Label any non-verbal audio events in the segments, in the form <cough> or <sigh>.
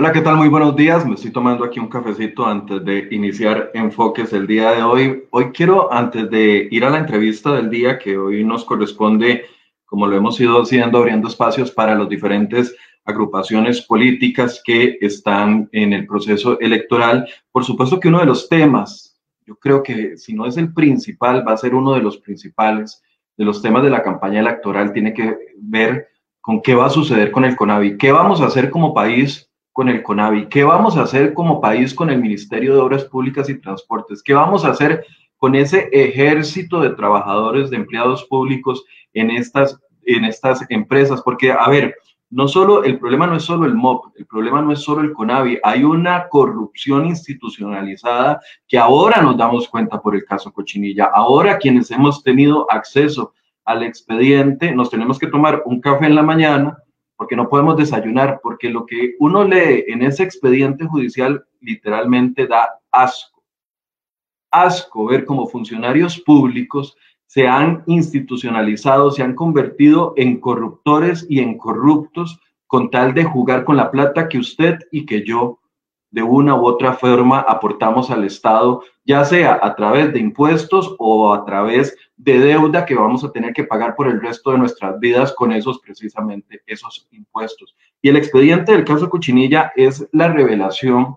Hola, ¿qué tal? Muy buenos días. Me estoy tomando aquí un cafecito antes de iniciar enfoques el día de hoy. Hoy quiero, antes de ir a la entrevista del día, que hoy nos corresponde, como lo hemos ido haciendo, abriendo espacios para las diferentes agrupaciones políticas que están en el proceso electoral. Por supuesto que uno de los temas, yo creo que si no es el principal, va a ser uno de los principales de los temas de la campaña electoral, tiene que ver con qué va a suceder con el CONAVI, qué vamos a hacer como país con el CONAVI? ¿Qué vamos a hacer como país con el Ministerio de Obras Públicas y Transportes? ¿Qué vamos a hacer con ese ejército de trabajadores, de empleados públicos en estas, en estas empresas? Porque, a ver, no solo, el problema no es solo el MOP, el problema no es solo el CONAVI, hay una corrupción institucionalizada que ahora nos damos cuenta por el caso Cochinilla. Ahora quienes hemos tenido acceso al expediente, nos tenemos que tomar un café en la mañana, porque no podemos desayunar, porque lo que uno lee en ese expediente judicial literalmente da asco. Asco ver cómo funcionarios públicos se han institucionalizado, se han convertido en corruptores y en corruptos con tal de jugar con la plata que usted y que yo de una u otra forma aportamos al Estado, ya sea a través de impuestos o a través de deuda que vamos a tener que pagar por el resto de nuestras vidas con esos precisamente esos impuestos. Y el expediente del caso Cuchinilla es la revelación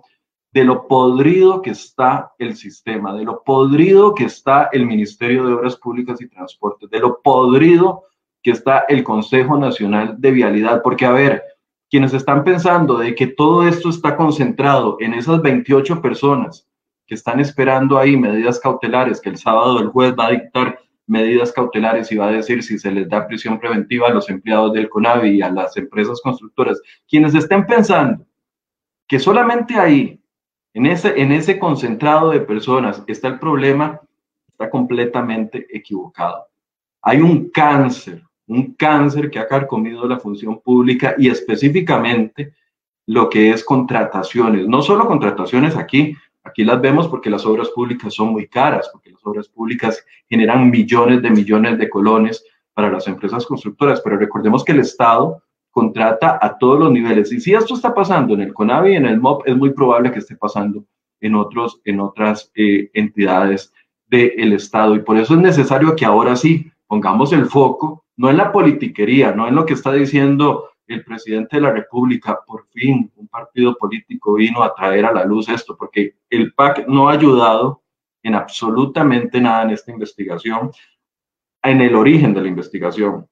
de lo podrido que está el sistema, de lo podrido que está el Ministerio de Obras Públicas y Transportes, de lo podrido que está el Consejo Nacional de Vialidad, porque a ver, quienes están pensando de que todo esto está concentrado en esas 28 personas que están esperando ahí medidas cautelares, que el sábado el juez va a dictar medidas cautelares y va a decir si se les da prisión preventiva a los empleados del CONAVI y a las empresas constructoras, quienes estén pensando que solamente ahí, en ese, en ese concentrado de personas, está el problema, está completamente equivocado. Hay un cáncer un cáncer que ha carcomido la función pública y específicamente lo que es contrataciones, no solo contrataciones aquí, aquí las vemos porque las obras públicas son muy caras, porque las obras públicas generan millones de millones de colones para las empresas constructoras, pero recordemos que el Estado contrata a todos los niveles. Y si esto está pasando en el CONAVI y en el MOP, es muy probable que esté pasando en, otros, en otras eh, entidades del Estado. Y por eso es necesario que ahora sí pongamos el foco no en la politiquería, no en lo que está diciendo el presidente de la República, por fin un partido político vino a traer a la luz esto, porque el PAC no ha ayudado en absolutamente nada en esta investigación, en el origen de la investigación.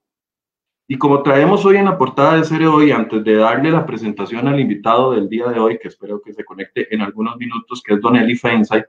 Y como traemos hoy en la portada de Cere Hoy, antes de darle la presentación al invitado del día de hoy, que espero que se conecte en algunos minutos, que es Don Eli Feinsay,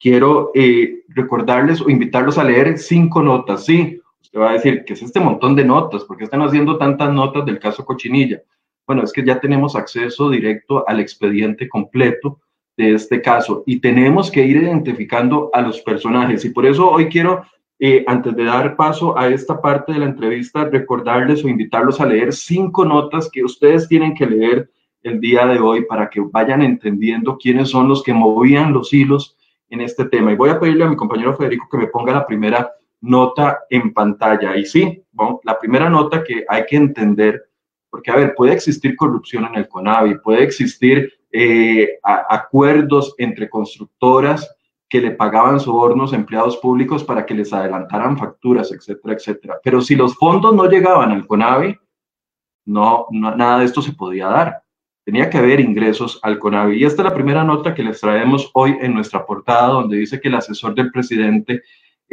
quiero eh, recordarles o invitarlos a leer cinco notas. Sí, Usted va a decir, ¿qué es este montón de notas? ¿Por qué están haciendo tantas notas del caso Cochinilla? Bueno, es que ya tenemos acceso directo al expediente completo de este caso y tenemos que ir identificando a los personajes. Y por eso hoy quiero, eh, antes de dar paso a esta parte de la entrevista, recordarles o invitarlos a leer cinco notas que ustedes tienen que leer el día de hoy para que vayan entendiendo quiénes son los que movían los hilos en este tema. Y voy a pedirle a mi compañero Federico que me ponga la primera nota en pantalla. Y sí, la primera nota que hay que entender, porque a ver, puede existir corrupción en el CONAVI, puede existir eh, acuerdos entre constructoras que le pagaban sobornos a empleados públicos para que les adelantaran facturas, etcétera, etcétera. Pero si los fondos no llegaban al CONAVI, no, no, nada de esto se podía dar. Tenía que haber ingresos al CONAVI. Y esta es la primera nota que les traemos hoy en nuestra portada, donde dice que el asesor del presidente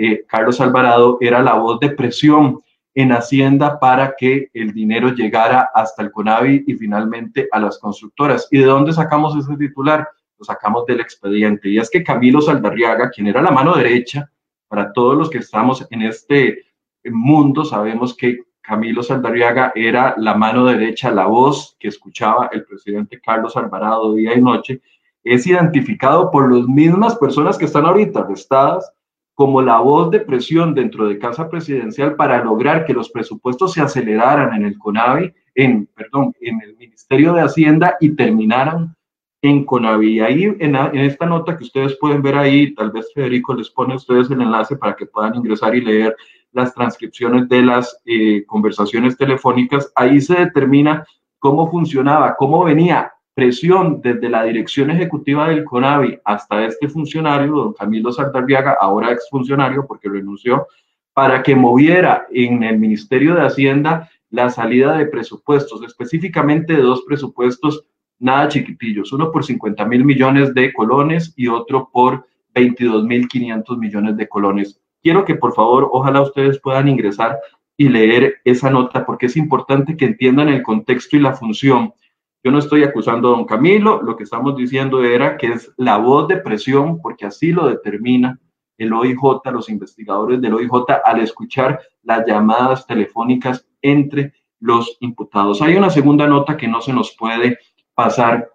eh, Carlos Alvarado era la voz de presión en Hacienda para que el dinero llegara hasta el CONAVI y finalmente a las constructoras. ¿Y de dónde sacamos ese titular? Lo sacamos del expediente. Y es que Camilo Saldarriaga, quien era la mano derecha, para todos los que estamos en este mundo, sabemos que Camilo Saldarriaga era la mano derecha, la voz que escuchaba el presidente Carlos Alvarado día y noche, es identificado por las mismas personas que están ahorita arrestadas como la voz de presión dentro de Casa Presidencial para lograr que los presupuestos se aceleraran en el CONAVI, en, perdón, en el Ministerio de Hacienda y terminaran en CONAVI. Ahí, en, esta nota que ustedes pueden ver ahí, tal vez Federico les pone a ustedes el enlace para que puedan ingresar y leer las transcripciones de las eh, conversaciones telefónicas, ahí se determina cómo funcionaba, cómo venía presión desde la dirección ejecutiva del CONAVI hasta este funcionario, don Camilo Sardarriaga, ahora exfuncionario porque renunció, para que moviera en el Ministerio de Hacienda la salida de presupuestos, específicamente de dos presupuestos nada chiquitillos, uno por 50 mil millones de colones y otro por 22 mil 500 millones de colones. Quiero que por favor, ojalá ustedes puedan ingresar y leer esa nota porque es importante que entiendan el contexto y la función. Yo no estoy acusando a don Camilo, lo que estamos diciendo era que es la voz de presión, porque así lo determina el OIJ, los investigadores del OIJ, al escuchar las llamadas telefónicas entre los imputados. Hay una segunda nota que no se nos puede pasar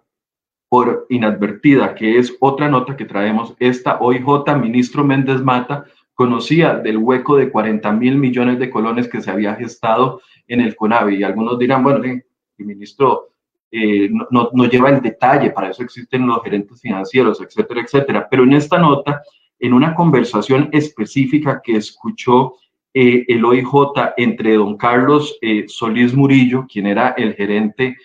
por inadvertida, que es otra nota que traemos. Esta OIJ, ministro Méndez Mata, conocía del hueco de 40 mil millones de colones que se había gestado en el CONAVI. Y algunos dirán, bueno, el ministro eh, no, lleva el detalle, para eso existen los gerentes financieros, etcétera, etcétera. Pero en esta nota, en una conversación específica que escuchó eh, el OIJ entre don Carlos eh, Solís Murillo, quien era el gerente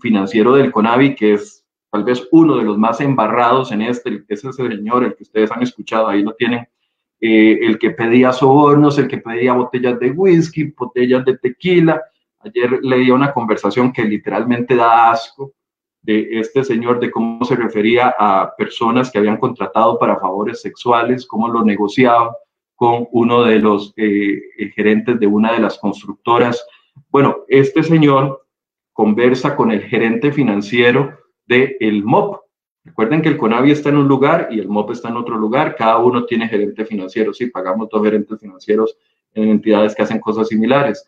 financiero del CONAVI, que es tal vez uno de los más embarrados en este, ese señor, el que ustedes han escuchado, ahí lo tienen eh, el que pedía sobornos, el que pedía botellas de whisky, botellas de tequila. Ayer leía una conversación que literalmente da asco de este señor, de cómo se refería a personas que habían contratado para favores sexuales, cómo lo negociaba con uno de los eh, gerentes de una de las constructoras. Bueno, este señor conversa con el gerente financiero del el MOP, Recuerden que el CONAVI está en un lugar y el MOP está en otro lugar. Cada uno tiene gerente financiero. Sí, pagamos dos gerentes financieros en entidades que hacen cosas similares.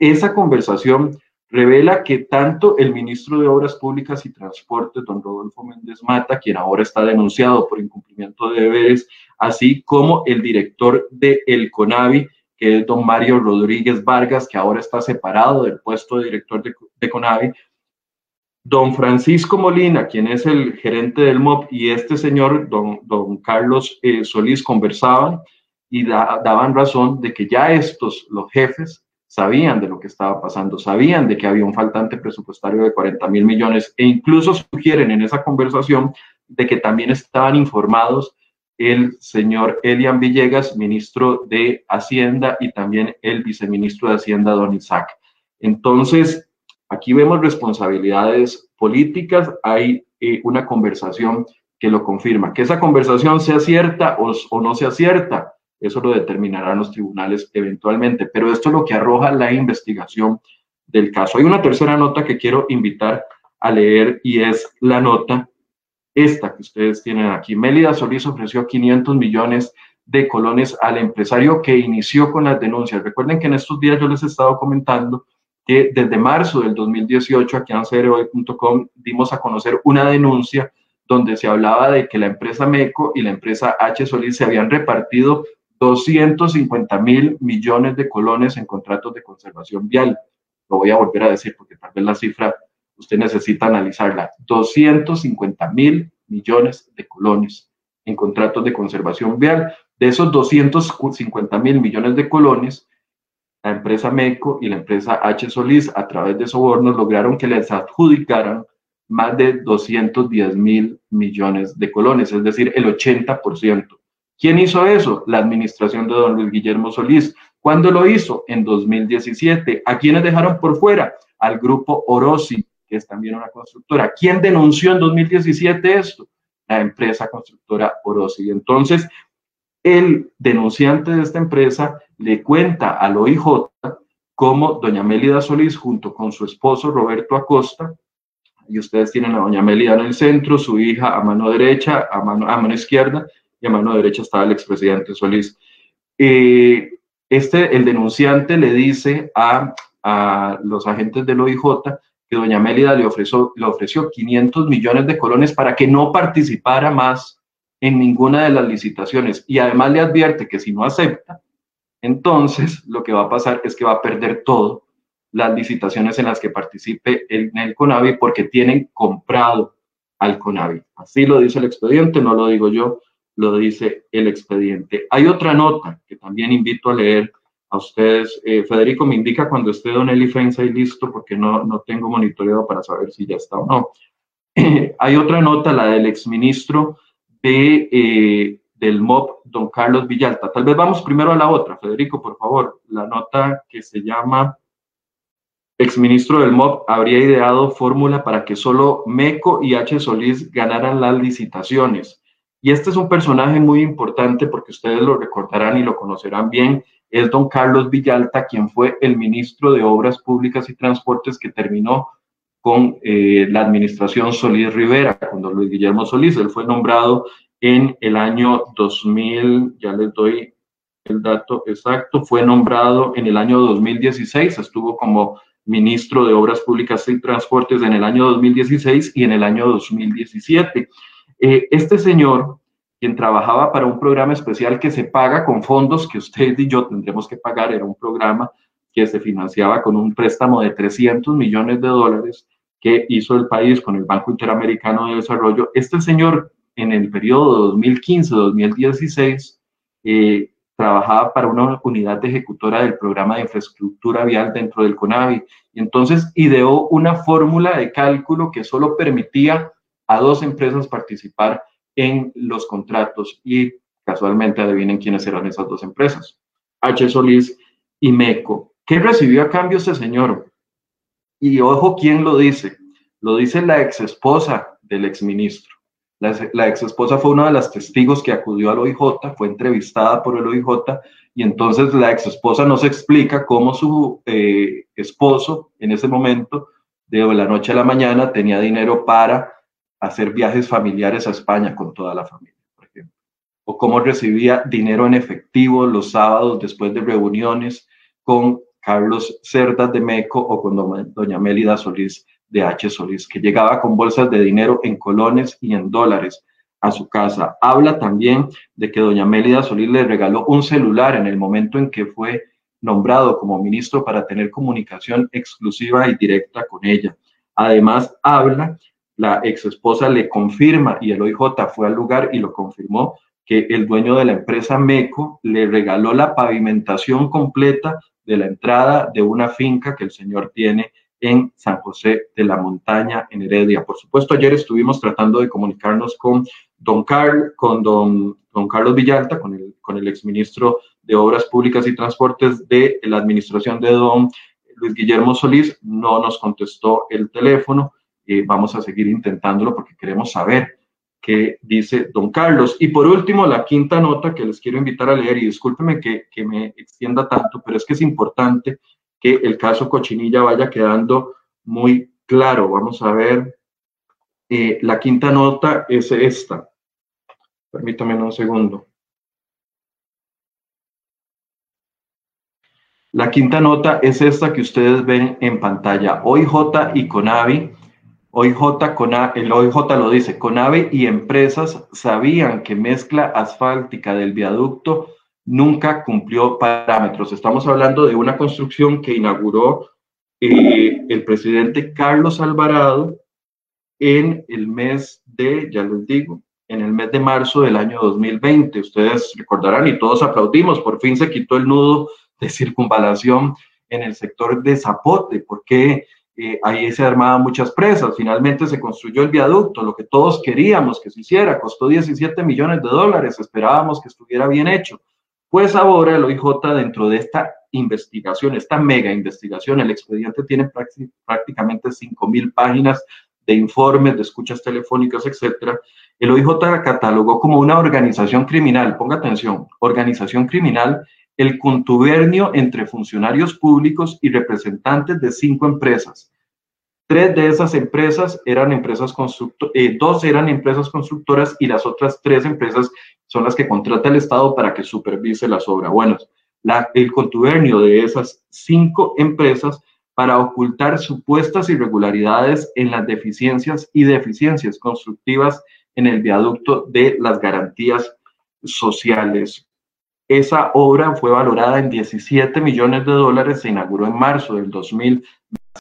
Esa conversación revela que tanto el ministro de Obras Públicas y Transportes, don Rodolfo Méndez Mata, quien ahora está denunciado por incumplimiento de deberes, así como el director del el CONAVI, que es don Mario Rodríguez Vargas, que ahora está separado del puesto de director de, de CONAVI, Don Francisco Molina, quien es el gerente del MOP, y este señor, don, don Carlos eh, Solís, conversaban y daban razón de que ya estos, los jefes, sabían de lo que estaba pasando, sabían de que había un faltante presupuestario de 40 mil millones e incluso sugieren en esa conversación de que también estaban informados el señor Elian Villegas, ministro de Hacienda, y también el viceministro de Hacienda, don Isaac. Entonces, Aquí vemos responsabilidades políticas, hay eh, una conversación que lo confirma. Que esa conversación sea cierta o, o no sea cierta, eso lo determinarán los tribunales eventualmente, pero esto es lo que arroja la investigación del caso. Hay una tercera nota que quiero invitar a leer y es la nota esta que ustedes tienen aquí. Mélida Solís ofreció 500 millones de colones al empresario que inició con las denuncias. Recuerden que en estos días yo les he estado comentando que desde marzo del 2018 aquí en CROE.com dimos a conocer una denuncia donde se hablaba de que la empresa MECO y la empresa H. Solís se habían repartido 250 mil millones de colones en contratos de conservación vial. Lo voy a volver a decir porque tal vez la cifra usted necesita analizarla. 250 mil millones de colones en contratos de conservación vial. De esos 250 mil millones de colones, la empresa MECO y la empresa H. Solís, a través de sobornos, lograron que les adjudicaran más de 210 mil millones de colones, es decir, el 80%. ¿Quién hizo eso? La administración de don Luis Guillermo Solís. ¿Cuándo lo hizo? En 2017. ¿A quiénes dejaron por fuera? Al grupo Orosi, que es también una constructora. ¿Quién denunció en 2017 esto? La empresa constructora Orosi. Entonces, el denunciante de esta empresa le cuenta al OIJ cómo doña Mélida Solís, junto con su esposo Roberto Acosta, y ustedes tienen a doña Mélida en el centro, su hija a mano derecha, a mano, a mano izquierda, y a mano derecha estaba el expresidente Solís. Eh, este, el denunciante le dice a, a los agentes del OIJ que doña Mélida le ofreció, le ofreció 500 millones de colones para que no participara más en ninguna de las licitaciones y además le advierte que si no acepta, entonces lo que va a pasar es que va a perder todo las licitaciones en las que participe en el CONAVI porque tienen comprado al CONAVI. Así lo dice el expediente, no lo digo yo, lo dice el expediente. Hay otra nota que también invito a leer a ustedes. Eh, Federico me indica cuando esté Don Eli Fensa y listo porque no, no tengo monitoreado para saber si ya está o no. <laughs> hay otra nota, la del exministro de, eh, del MOB, don Carlos Villalta. Tal vez vamos primero a la otra, Federico, por favor. La nota que se llama exministro del MOB habría ideado fórmula para que solo MECO y H. Solís ganaran las licitaciones. Y este es un personaje muy importante porque ustedes lo recordarán y lo conocerán bien. Es don Carlos Villalta, quien fue el ministro de Obras Públicas y Transportes que terminó con eh, la administración Solís Rivera, cuando Luis Guillermo Solís, él fue nombrado en el año 2000, ya les doy el dato exacto, fue nombrado en el año 2016, estuvo como ministro de Obras Públicas y Transportes en el año 2016 y en el año 2017. Eh, este señor, quien trabajaba para un programa especial que se paga con fondos que usted y yo tendremos que pagar, era un programa que se financiaba con un préstamo de 300 millones de dólares que hizo el país con el Banco Interamericano de Desarrollo. Este señor, en el periodo 2015-2016, eh, trabajaba para una unidad ejecutora del programa de infraestructura vial dentro del CONAVI. Y entonces ideó una fórmula de cálculo que solo permitía a dos empresas participar en los contratos y casualmente adivinen quiénes eran esas dos empresas, H. Solís y MECO. ¿Qué recibió a cambio este señor? Y ojo, ¿quién lo dice? Lo dice la ex esposa del ex ministro. La, ex esposa fue una de las testigos que acudió al OIJ, fue entrevistada por el OIJ y entonces la ex esposa nos explica cómo su eh, esposo en ese momento, de la noche a la mañana, tenía dinero para hacer viajes familiares a España con toda la familia, por ejemplo. O cómo recibía dinero en efectivo los sábados después de reuniones con Carlos Cerdas de Meco o con doña Mélida Solís de H. Solís, que llegaba con bolsas de dinero en colones y en dólares a su casa. Habla también de que doña Mélida Solís le regaló un celular en el momento en que fue nombrado como ministro para tener comunicación exclusiva y directa con ella. Además, habla la ex esposa le confirma y el OIJ fue al lugar y lo confirmó que el dueño de la empresa MECO le regaló la pavimentación completa de la entrada de una finca que el señor tiene en San José de la Montaña, en Heredia. Por supuesto, ayer estuvimos tratando de comunicarnos con don, Carl, con don, don Carlos Villalta, con el, con el exministro de Obras Públicas y Transportes de la administración de don Luis Guillermo Solís. No nos contestó el teléfono vamos a seguir intentándolo porque queremos saber qué dice don Carlos. Y por último, la quinta nota que les quiero invitar a leer, y discúlpeme que, que me extienda tanto, pero es que es importante que el caso Cochinilla vaya quedando muy claro. Vamos a ver, eh, la quinta nota es esta. Permítame un segundo. La quinta nota es esta que ustedes ven en pantalla. OIJ y CONAVI OIJ, OIJ lo dice, CONAVE y empresas sabían que mezcla asfáltica del viaducto nunca cumplió parámetros. Estamos hablando de una construcción que inauguró eh, el presidente Carlos Alvarado en el mes de, ya les digo, en el mes de marzo del año 2020. Ustedes recordarán y todos aplaudimos, por fin se quitó el nudo de circunvalación en el sector de Zapote, porque ahí se armaban muchas presas. Finalmente se construyó el viaducto, lo que todos queríamos que se hiciera, costó 17 millones de dólares, esperábamos que estuviera bien hecho. Pues ahora el OIJ dentro de esta investigación, esta mega investigación, el expediente tiene prácticamente 5 mil páginas de informes, de escuchas telefónicas, etcétera. El OIJ catalogó como una organización criminal, ponga atención, organización criminal el contubernio entre funcionarios públicos y representantes de cinco empresas. Tres de esas empresas eran empresas constructoras, eh, dos eran empresas constructoras y las otras tres empresas son las que contrata el Estado para que supervise las obras. Bueno, el contubernio de esas cinco empresas para ocultar supuestas irregularidades en las deficiencias y deficiencias constructivas en el viaducto de las garantías sociales. Esa obra fue valorada en 17 millones de dólares, se inauguró en marzo del 2000.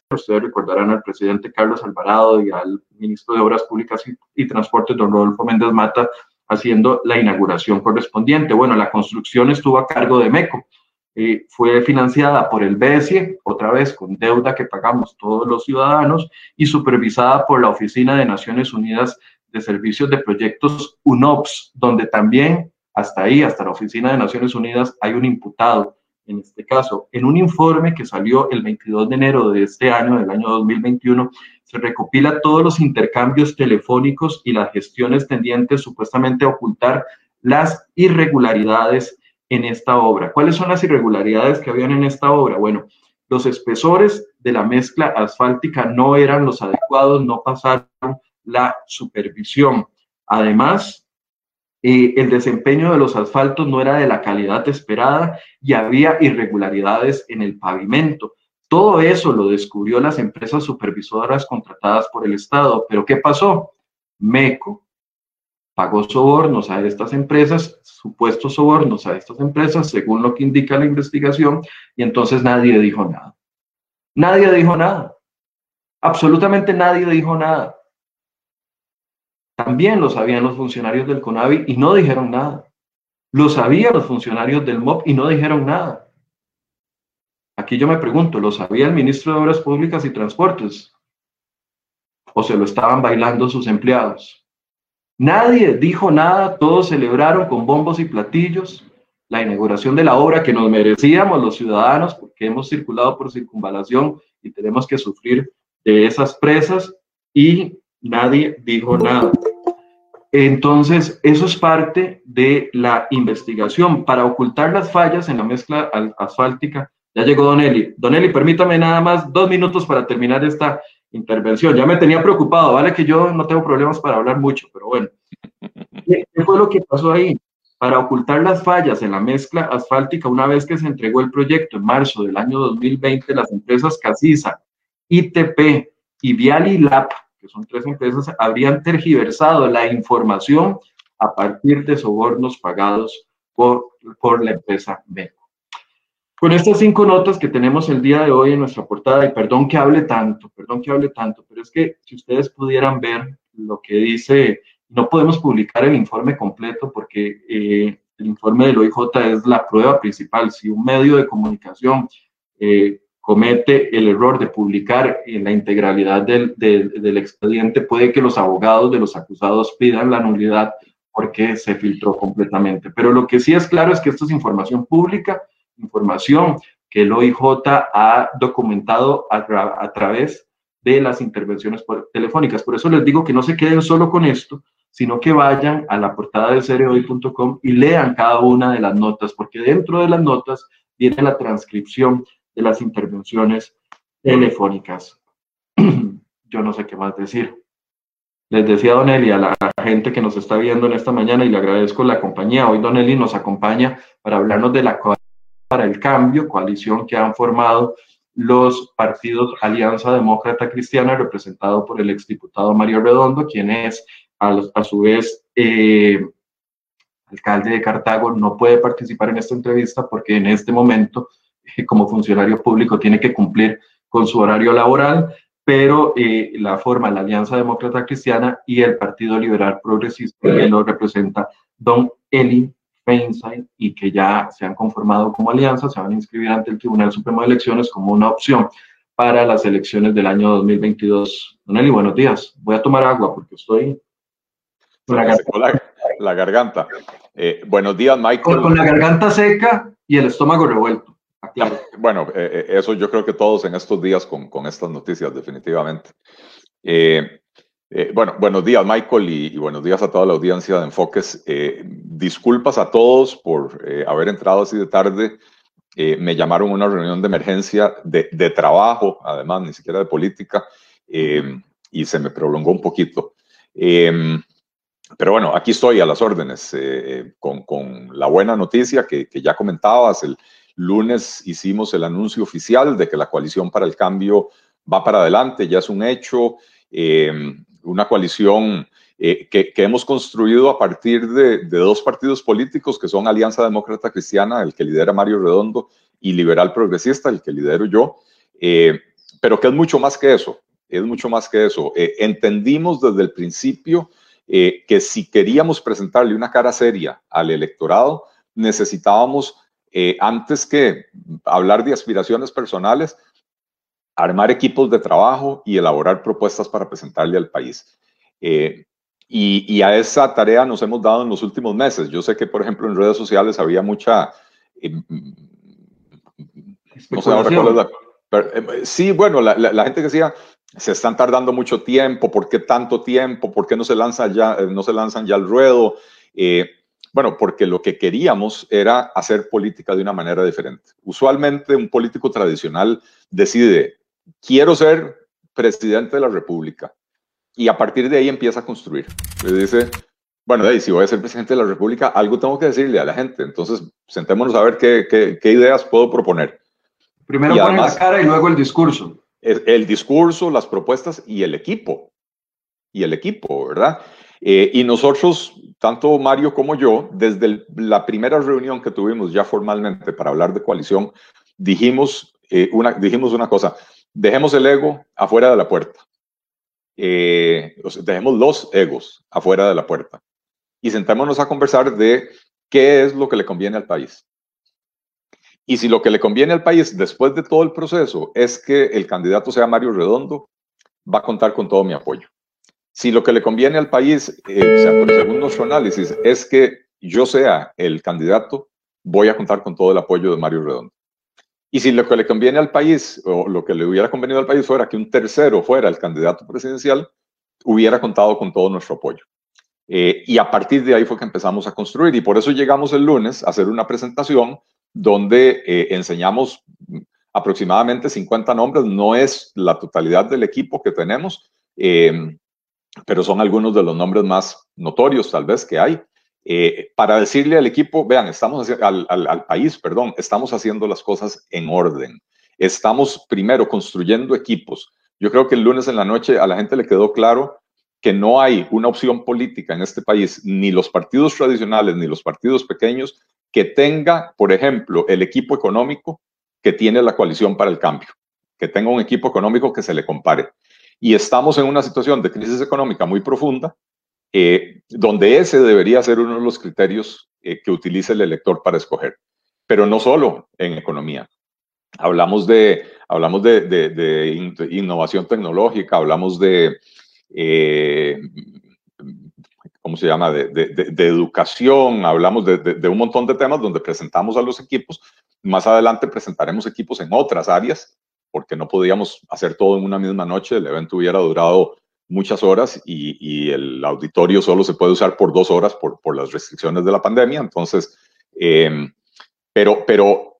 Ustedes recordarán al presidente Carlos Alvarado y al ministro de Obras Públicas y, Transportes, don Rodolfo Méndez Mata, haciendo la inauguración correspondiente. Bueno, la construcción estuvo a cargo de MECO. eh, fue financiada por el BESIE, otra vez con deuda que pagamos todos los ciudadanos, y supervisada por la Oficina de Naciones Unidas de Servicios de Proyectos UNOPS, donde también hasta ahí, hasta la Oficina de Naciones Unidas, hay un imputado en este caso. En un informe que salió el 22 de enero de este año, del año 2021, se recopila todos los intercambios telefónicos y las gestiones tendientes supuestamente a ocultar las irregularidades en esta obra. ¿Cuáles son las irregularidades que habían en esta obra? Bueno, los espesores de la mezcla asfáltica no eran los adecuados, no pasaron la supervisión. Además, eh, el desempeño de los asfaltos no era de la calidad esperada y había irregularidades en el pavimento. Todo eso lo descubrió las empresas supervisoras contratadas por el Estado. Pero ¿qué pasó? MECO pagó sobornos a estas empresas, supuestos sobornos a estas empresas, según lo que indica la investigación, y entonces nadie dijo nada. Nadie dijo nada. Absolutamente nadie dijo nada. También lo sabían los funcionarios del CONAVI y no dijeron nada. Lo sabían los funcionarios del MOP y no dijeron nada. Aquí yo me pregunto, ¿lo sabía el ministro de Obras Públicas y Transportes? ¿O se lo estaban bailando sus empleados? Nadie dijo nada, todos celebraron con bombos y platillos la inauguración de la obra que nos merecíamos los ciudadanos porque hemos circulado por circunvalación y tenemos que sufrir de esas presas y nadie dijo nada. Entonces, eso es parte de la investigación. Para ocultar las fallas en la mezcla asfáltica, ya llegó Don Eli. Don Eli, permítame nada más dos minutos para terminar esta intervención. Ya me tenía preocupado, vale que yo no tengo problemas para hablar mucho, pero bueno. ¿Qué, fue lo que pasó ahí? Para ocultar las fallas en la mezcla asfáltica, una vez que se entregó el proyecto en marzo del año 2020, las empresas Casisa, ITP y Vialilab que son tres empresas, habrían tergiversado la información a partir de sobornos pagados por, por la empresa MECO. Con estas cinco notas que tenemos el día de hoy en nuestra portada, y perdón que hable tanto, perdón que hable tanto, pero es que si ustedes pudieran ver lo que dice, no podemos publicar el informe completo porque eh, el informe del OIJ es la prueba principal. Si un medio de comunicación eh, comete el error de publicar en la integralidad del, del, expediente, puede que los abogados de los acusados pidan la nulidad porque se filtró completamente. Pero lo que sí es claro es que esto es información pública, información que el OIJ ha documentado a, través de las intervenciones telefónicas. Por eso les digo que no se queden solo con esto, sino que vayan a la portada de cereoy.com y lean cada una de las notas, porque dentro de las notas viene la transcripción de las intervenciones telefónicas. <clears throat> Yo no sé qué más decir. Les decía Don Eli a la gente que nos está viendo en esta mañana y le agradezco la compañía. Hoy Don Eli nos acompaña para hablarnos de la para el cambio, coalición que han formado los partidos Alianza Demócrata Cristiana, representado por el exdiputado Mario Redondo, quien es a, su vez eh, alcalde de Cartago, no puede participar en esta entrevista porque en este momento <laughs> como funcionario público tiene que cumplir con su horario laboral, pero eh, la forma la Alianza Demócrata Cristiana y el Partido Liberal Progresista que lo representa don Eli Feinstein y que ya se han conformado como alianza, se van a inscribir ante el Tribunal Supremo de Elecciones como una opción para las elecciones del año 2022. Don Eli, buenos días. Voy a tomar agua porque estoy con la garganta. La, garganta. Eh, buenos días, Michael. con la garganta seca y el estómago revuelto. <laughs> Bueno, eh, eh, eso yo creo que todos en estos días con, con estas noticias, definitivamente. Eh, bueno, buenos días, Michael, y, buenos días a toda la audiencia de Enfoques. disculpas a todos por haber entrado así de tarde. me llamaron a una reunión de emergencia de, de trabajo, además, ni siquiera de política, y se me prolongó un poquito. pero bueno, aquí estoy a las órdenes con, con, la buena noticia que, que ya comentabas, el, lunes hicimos el anuncio oficial de que la coalición para el cambio va para adelante, ya es un hecho, eh, una coalición eh, que, hemos construido a partir de, dos partidos políticos que son Alianza Demócrata Cristiana, el que lidera Mario Redondo, y Liberal Progresista, el que lidero yo, eh, pero que es mucho más que eso, es mucho más que eso. entendimos desde el principio que si queríamos presentarle una cara seria al electorado, necesitábamos eh, antes que hablar de aspiraciones personales, armar equipos de trabajo y elaborar propuestas para presentarle al país. Eh, y, a esa tarea nos hemos dado en los últimos meses. Yo sé que, por ejemplo, en redes sociales había mucha... Eh, no sé, sí, bueno, la, la, gente que decía, se están tardando mucho tiempo, ¿por qué tanto tiempo? ¿Por qué no se, lanza ya, no se lanzan ya al ruedo? Bueno, porque lo que queríamos era hacer política de una manera diferente. Usualmente un político tradicional decide, quiero ser presidente de la República. Y a partir de ahí empieza a construir. Le dice, bueno, si voy a ser presidente de la República, algo tengo que decirle a la gente. Entonces, sentémonos a ver qué, ideas puedo proponer. Primero pone la cara y luego el discurso. el, discurso, las propuestas y el equipo. Y el equipo, ¿verdad? Eh, y nosotros, tanto Mario como yo, desde la primera reunión que tuvimos ya formalmente para hablar de coalición, dijimos, eh, una, dijimos cosa, dejemos el ego afuera de la puerta. Eh, dejemos los egos afuera de la puerta y sentémonos a conversar de qué es lo que le conviene al país. Y si lo que le conviene al país después de todo el proceso es que el candidato sea Mario Redondo, va a contar con todo mi apoyo. Si lo que le conviene al país, eh, según nuestro análisis, es que yo sea el candidato, voy a contar con todo el apoyo de Mario Redondo. Y si lo que le conviene al país, o lo que le hubiera convenido al país fuera que un tercero fuera el candidato presidencial, hubiera contado con todo nuestro apoyo. Eh, y a partir de ahí fue que empezamos a construir. Y por eso llegamos el lunes a hacer una presentación donde eh, enseñamos aproximadamente 50 nombres. No es la totalidad del equipo que tenemos. Eh, pero son algunos de los nombres más notorios tal vez que hay. Eh, para decirle al equipo, vean, estamos al, al, país, perdón, estamos haciendo las cosas en orden. Estamos primero construyendo equipos. Yo creo que el lunes en la noche a la gente le quedó claro que no hay una opción política en este país, ni los partidos tradicionales, ni los partidos pequeños, que tenga, por ejemplo, el equipo económico que tiene la coalición para el cambio, que tenga un equipo económico que se le compare y estamos en una situación de crisis económica muy profunda, eh, donde ese debería ser uno de los criterios eh, que utilice el elector para escoger. Pero no solo en economía. Hablamos de, hablamos de, de, innovación tecnológica, hablamos de, eh, ¿cómo se llama?, de, educación, hablamos de, un montón de temas donde presentamos a los equipos. Más adelante presentaremos equipos en otras áreas porque no podíamos hacer todo en una misma noche, el evento hubiera durado muchas horas y, el auditorio solo se puede usar por dos horas por, por las restricciones de la pandemia. Entonces, em, pero, pero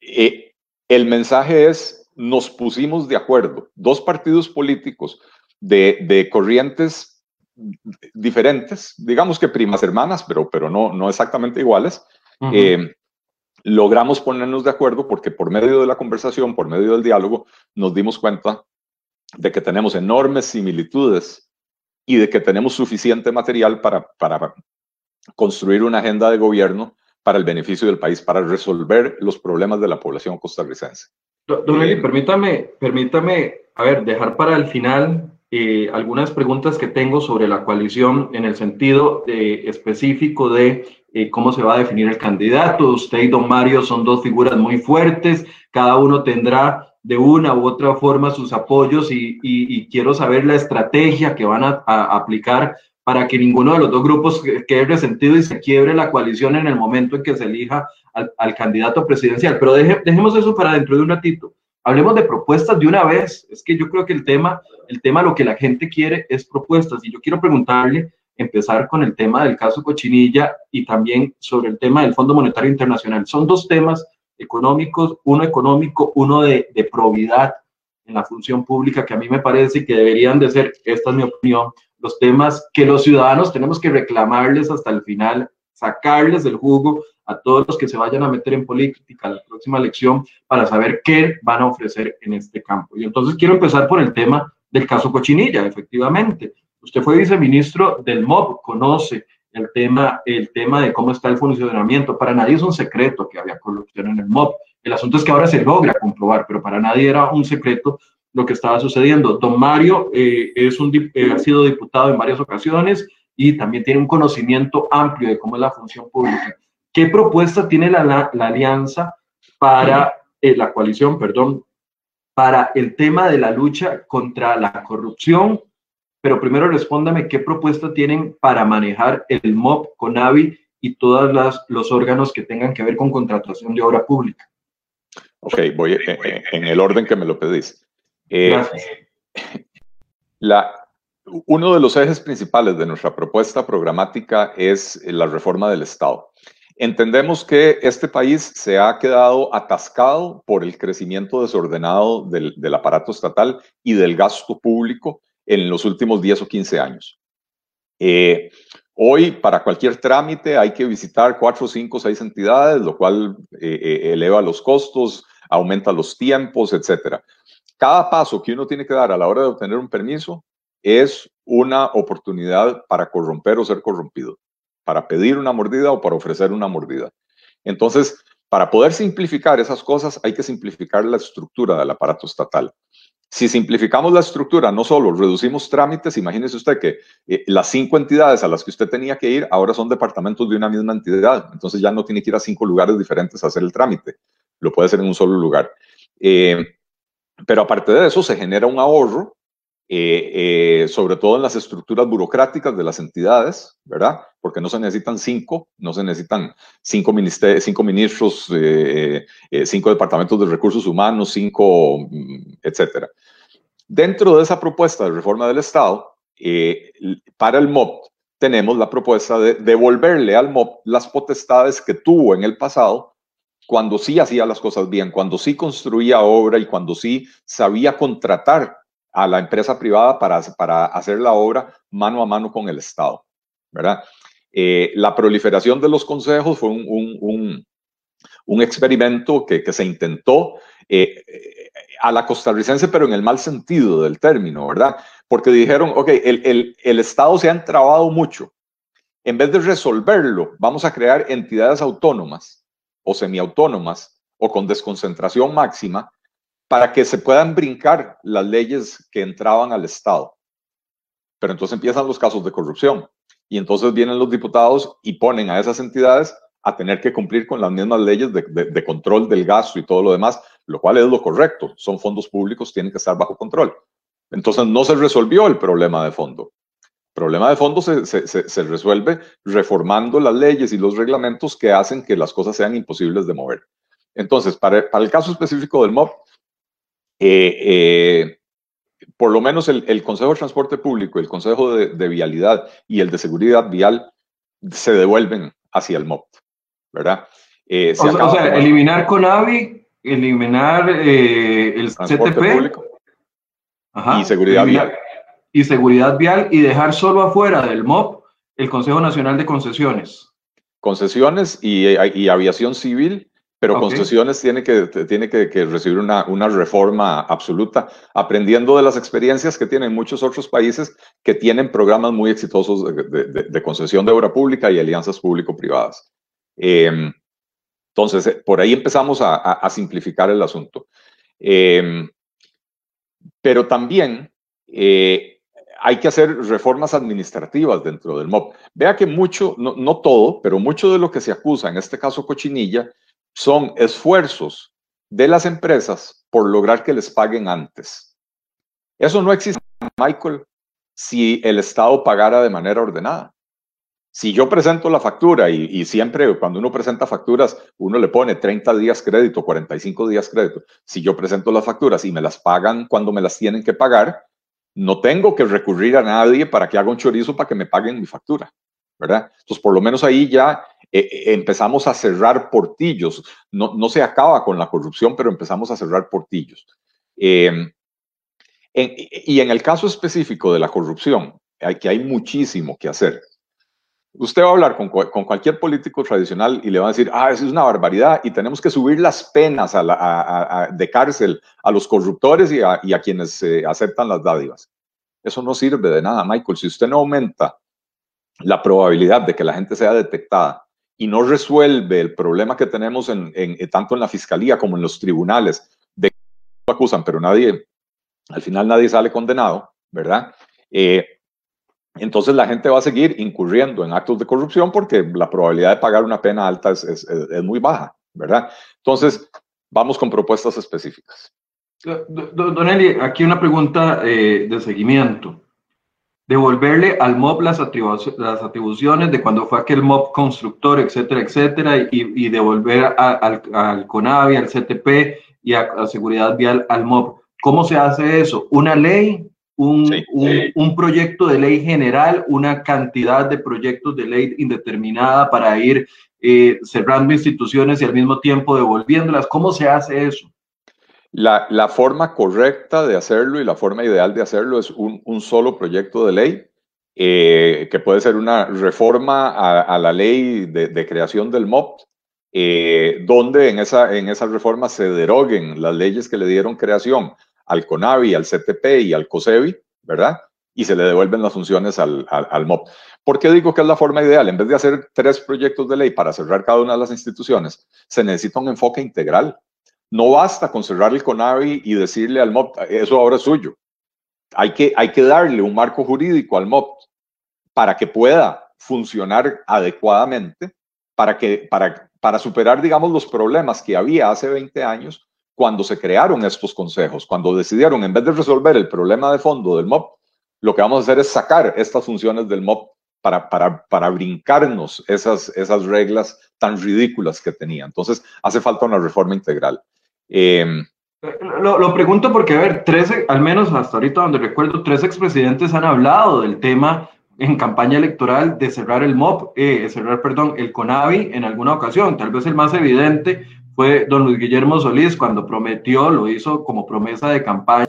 eh, el mensaje es, nos pusimos de acuerdo, dos partidos políticos de, de, corrientes diferentes, digamos que primas hermanas, pero, pero no, no exactamente iguales, logramos ponernos de acuerdo porque por medio de la conversación, por medio del diálogo, nos dimos cuenta de que tenemos enormes similitudes y de que tenemos suficiente material para, para construir una agenda de gobierno para el beneficio del país, para resolver los problemas de la población costarricense. Don Eli, permítame, permítame, a ver, dejar para el final eh, algunas preguntas que tengo sobre la coalición en el sentido de, específico de eh, cómo se va a definir el candidato. Usted y don Mario son dos figuras muy fuertes, cada uno tendrá de una u otra forma sus apoyos y, quiero saber la estrategia que van a, aplicar para que ninguno de los dos grupos quede resentido y se quiebre la coalición en el momento en que se elija al, candidato presidencial. Pero dejemos eso para dentro de un ratito. Hablemos de propuestas de una vez. Es que yo creo que el tema, el tema, lo que la gente quiere es propuestas. Y yo quiero preguntarle empezar con el tema del caso Cochinilla y también sobre el tema del Fondo Monetario Internacional. Son dos temas económicos, uno económico, uno de, de probidad en la función pública que a mí me parece que deberían de ser, esta es mi opinión, los temas que los ciudadanos tenemos que reclamarles hasta el final, sacarles del jugo a todos los que se vayan a meter en política la próxima elección para saber qué van a ofrecer en este campo. Y entonces quiero empezar por el tema del caso Cochinilla, efectivamente. Usted fue viceministro del MOB, conoce el tema, el tema de cómo está el funcionamiento. Para nadie es un secreto que había corrupción en el MOB. El asunto es que ahora se logra comprobar, pero para nadie era un secreto lo que estaba sucediendo. Don Mario eh, es un, eh, ha sido diputado en varias ocasiones y también tiene un conocimiento amplio de cómo es la función pública. ¿qué propuesta tiene la, alianza para eh, la coalición, perdón, para el tema de la lucha contra la corrupción? Pero primero respóndame qué propuesta tienen para manejar el MOP, CONAVI y todos los órganos que tengan que ver con contratación de obra pública. Ok, voy en, el orden que me lo pedís. Eh, la, uno de los ejes principales de nuestra propuesta programática es la reforma del Estado. Entendemos que este país se ha quedado atascado por el crecimiento desordenado del, aparato estatal y del gasto público en los últimos 10 o 15 años. Eh, hoy, para cualquier trámite, hay que visitar 4, 5, 6 entidades, lo cual eh, eh, eleva los costos, aumenta los tiempos, etc. Cada paso que uno tiene que dar a la hora de obtener un permiso es una oportunidad para corromper o ser corrompido, para pedir una mordida o para ofrecer una mordida. Entonces, para poder simplificar esas cosas, hay que simplificar la estructura del aparato estatal. Si simplificamos la estructura, no solo reducimos trámites, imagínese usted que eh, las cinco entidades a las que usted tenía que ir ahora son departamentos de una misma entidad, entonces ya no tiene que ir a cinco lugares diferentes a hacer el trámite, lo puede hacer en un solo lugar. Eh, pero aparte de eso, se genera un ahorro eh, eh, sobre todo en las estructuras burocráticas de las entidades, ¿verdad? Porque no se necesitan cinco, no se necesitan cinco, ministros, eh, cinco departamentos de recursos humanos, cinco, mm, etcétera. Dentro de esa propuesta de reforma del Estado, para el MOP tenemos la propuesta de devolverle al MOP las potestades que tuvo en el pasado cuando sí hacía las cosas bien, cuando sí construía obra y cuando sí sabía contratar a la empresa privada para, para hacer la obra mano a mano con el Estado, ¿verdad? Eh, la proliferación de los consejos fue un, un, experimento que, que, se intentó eh, a la costarricense, pero en el mal sentido del término, ¿verdad? Porque dijeron, ok, el, el, el Estado se ha entrabado mucho. En vez de resolverlo, vamos a crear entidades autónomas o semiautónomas o con desconcentración máxima para que se puedan brincar las leyes que entraban al Estado. Pero entonces empiezan los casos de corrupción y entonces vienen los diputados y ponen a esas entidades a tener que cumplir con las mismas leyes de, control del gasto y todo lo demás, lo cual es lo correcto. Son fondos públicos, tienen que estar bajo control. Entonces no se resolvió el problema de fondo. El problema de fondo se, se, resuelve reformando las leyes y los reglamentos que hacen que las cosas sean imposibles de mover. Entonces, para, para el caso específico del MOP, eh, eh, por lo menos el, Consejo de Transporte Público, el Consejo de, Vialidad y el de Seguridad Vial se devuelven hacia el MOP, ¿verdad? Eh, o, sea, eliminar CONAVI, eliminar el CTP y Seguridad Vial. Y Seguridad Vial y dejar solo afuera del MOP el Consejo Nacional de Concesiones. Concesiones y, y aviación civil pero concesiones tiene que, tiene que, recibir una, una, reforma absoluta, aprendiendo de las experiencias que tienen muchos otros países que tienen programas muy exitosos de, concesión de obra pública y alianzas público-privadas. Em, entonces, eh, por ahí empezamos a, simplificar el asunto. Em, pero también eh, hay que hacer reformas administrativas dentro del MOP. Vea que mucho, no, no todo, pero mucho de lo que se acusa, en este caso Cochinilla, son esfuerzos de las empresas por lograr que les paguen antes. Eso no existe, Michael, si el Estado pagara de manera ordenada. Si yo presento la factura y, siempre cuando uno presenta facturas, uno le pone 30 días crédito, 45 días crédito. Si yo presento las facturas y me las pagan cuando me las tienen que pagar, no tengo que recurrir a nadie para que haga un chorizo para que me paguen mi factura, ¿verdad? Entonces, por lo menos ahí ya eh, eh, empezamos a cerrar portillos. No, no, se acaba con la corrupción, pero empezamos a cerrar portillos. Em, y en el caso específico de la corrupción, hay, que hay muchísimo que hacer. Usted va a hablar con, con, cualquier político tradicional y le va a decir, ah, eso es una barbaridad y tenemos que subir las penas a de cárcel a los corruptores y a, y a quienes eh, aceptan las dádivas. Eso no sirve de nada, Michael. Si usted no aumenta la probabilidad de que la gente sea detectada y no resuelve el problema que tenemos en, eh, tanto en la fiscalía como en los tribunales, de que acusan, pero nadie, al final nadie sale condenado, ¿verdad? Eh, entonces la gente va a seguir incurriendo en actos de corrupción porque la probabilidad de pagar una pena alta es muy baja, ¿verdad? Entonces, vamos con propuestas específicas. Don Eli, aquí una pregunta eh, de seguimiento. Devolverle al MOB las, las, atribuciones de cuando fue aquel MOB constructor, etcétera, etcétera, y, y devolver al, al, CONAVI, al CTP y a, Seguridad Vial al MOB. ¿Cómo se hace eso? ¿Una ley? Un, un, un, proyecto de ley general, una cantidad de proyectos de ley indeterminada para ir eh, cerrando instituciones y al mismo tiempo devolviéndolas. ¿Cómo se hace eso? La, forma correcta de hacerlo y la forma ideal de hacerlo es un, solo proyecto de ley, eh, que puede ser una reforma a, la ley de, creación del MOP, eh, donde en esa, en reforma se deroguen las leyes que le dieron creación al CONAVI, al CTP y al COSEBI, ¿verdad? Y se le devuelven las funciones al, al, al, MOP. ¿Por qué digo que es la forma ideal? En vez de hacer tres proyectos de ley para cerrar cada una de las instituciones, se necesita un enfoque integral. No basta con cerrar el CONAVI y decirle al MOP, eso ahora es suyo. Hay que, hay que darle un marco jurídico al MOP para que pueda funcionar adecuadamente, para, que, para, para superar, digamos, los problemas que había hace 20 años cuando se crearon estos consejos, cuando decidieron, en vez de resolver el problema de fondo del MOP, lo que vamos a hacer es sacar estas funciones del MOP para, para, para brincarnos esas, esas reglas tan ridículas que tenía. Entonces, hace falta una reforma integral. Eh, lo, lo, pregunto porque, a ver, 13, al menos hasta ahorita donde recuerdo, tres expresidentes han hablado del tema en campaña electoral de cerrar el MOP, eh, cerrar, perdón, el CONAVI en alguna ocasión. Tal vez el más evidente fue don Luis Guillermo Solís cuando prometió, lo hizo como promesa de campaña,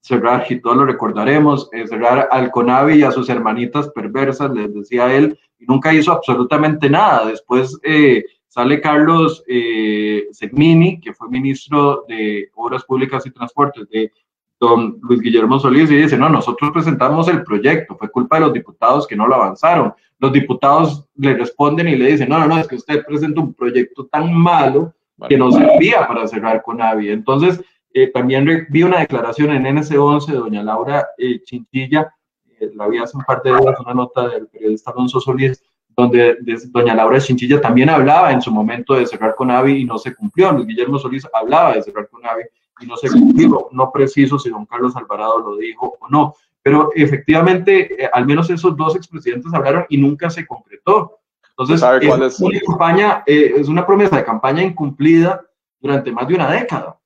cerrar, y todos lo recordaremos, eh, cerrar al CONAVI y a sus hermanitas perversas, les decía él, y nunca hizo absolutamente nada. Después eh, sale Carlos eh, Segmini, que fue ministro de Obras Públicas y Transportes de don Luis Guillermo Solís, y dice, no, nosotros presentamos el proyecto, fue culpa de los diputados que no lo avanzaron. Los diputados le responden y le dicen, no, no, no, es que usted presenta un proyecto tan malo que no servía para cerrar con AVI. Entonces, eh, también vi una declaración en NS11 de doña Laura eh, Chinchilla, eh, la vi hace un par de días, una nota del periodista Alonso Solís, donde doña Laura Chinchilla también hablaba en su momento de cerrar con AVI y no se cumplió. Luis Guillermo Solís hablaba de cerrar con AVI y no se cumplió. No preciso si don Carlos Alvarado lo dijo o no, pero efectivamente, eh, al menos esos dos expresidentes hablaron y nunca se concretó. Entonces, ¿Sabe cuál es, es una campaña, eh, es una promesa de campaña incumplida durante más de una década.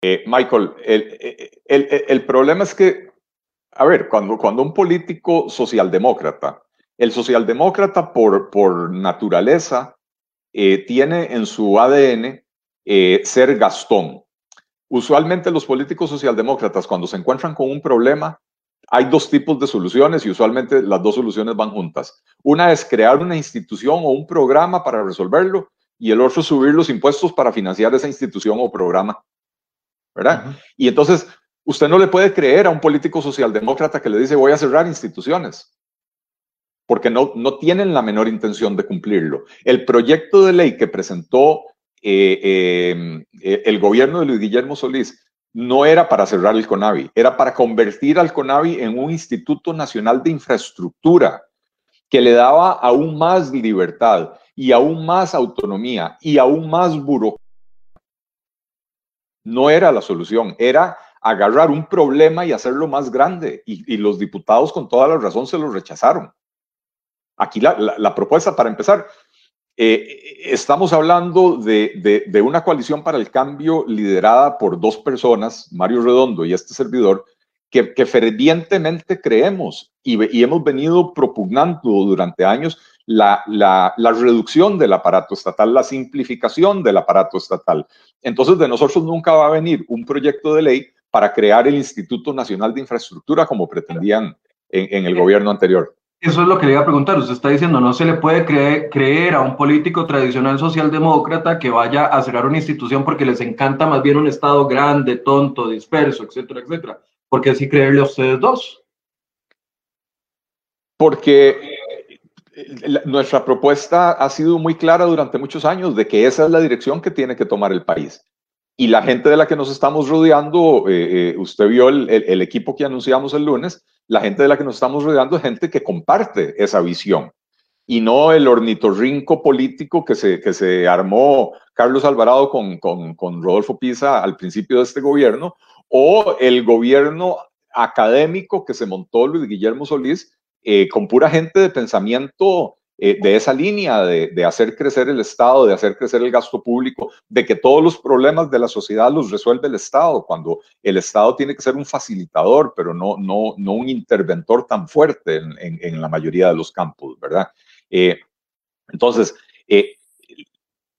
Eh, Michael, el, el, el, problema es que, a ver, cuando, cuando un político socialdemócrata, el socialdemócrata por, por naturaleza eh, tiene en su ADN eh, ser Gastón. Usualmente los políticos socialdemócratas cuando se encuentran con un problema, hay dos tipos de soluciones y usualmente las dos soluciones van juntas. Una es crear una institución o un programa para resolverlo y el otro es subir los impuestos para financiar esa institución o programa. ¿verdad? Uh -huh. Y entonces, usted no le puede creer a un político socialdemócrata que le dice voy a cerrar instituciones, porque no, no tienen la menor intención de cumplirlo. El proyecto de ley que presentó eh, eh, el gobierno de Luis Guillermo Solís no era para cerrar el CONAVI, era para convertir al CONAVI en un Instituto Nacional de Infraestructura que le daba aún más libertad y aún más autonomía y aún más burocracia no era la solución, era agarrar un problema y hacerlo más grande. Y, y los diputados con toda la razón se lo rechazaron. Aquí la, propuesta, para empezar, eh, estamos hablando de, una coalición para el cambio liderada por dos personas, Mario Redondo y este servidor, que, fervientemente creemos y, hemos venido propugnando durante años la, reducción del aparato estatal, la simplificación del aparato estatal. Entonces, de nosotros nunca va a venir un proyecto de ley para crear el Instituto Nacional de Infraestructura como pretendían en, en el gobierno anterior. Eso es lo que le iba a preguntar. Usted está diciendo, no se le puede creer, a un político tradicional socialdemócrata que vaya a cerrar una institución porque les encanta más bien un Estado grande, tonto, disperso, etcétera, etcétera. ¿Por qué así creerle a ustedes dos? Porque nuestra propuesta ha sido muy clara durante muchos años de que esa es la dirección que tiene que tomar el país. Y la gente de la que nos estamos rodeando, eh, eh, usted vio el, el, equipo que anunciamos el lunes, la gente de la que nos estamos rodeando es gente que comparte esa visión. Y no el ornitorrinco político que se, que se armó Carlos Alvarado con, con, con Rodolfo Pisa al principio de este gobierno, o el gobierno académico que se montó Luis Guillermo Solís eh, con pura gente de pensamiento eh, de esa línea de, de, hacer crecer el Estado, de hacer crecer el gasto público, de que todos los problemas de la sociedad los resuelve el Estado, cuando el Estado tiene que ser un facilitador, pero no, no, no un interventor tan fuerte en, en, la mayoría de los campos, ¿verdad? Eh, entonces, eh,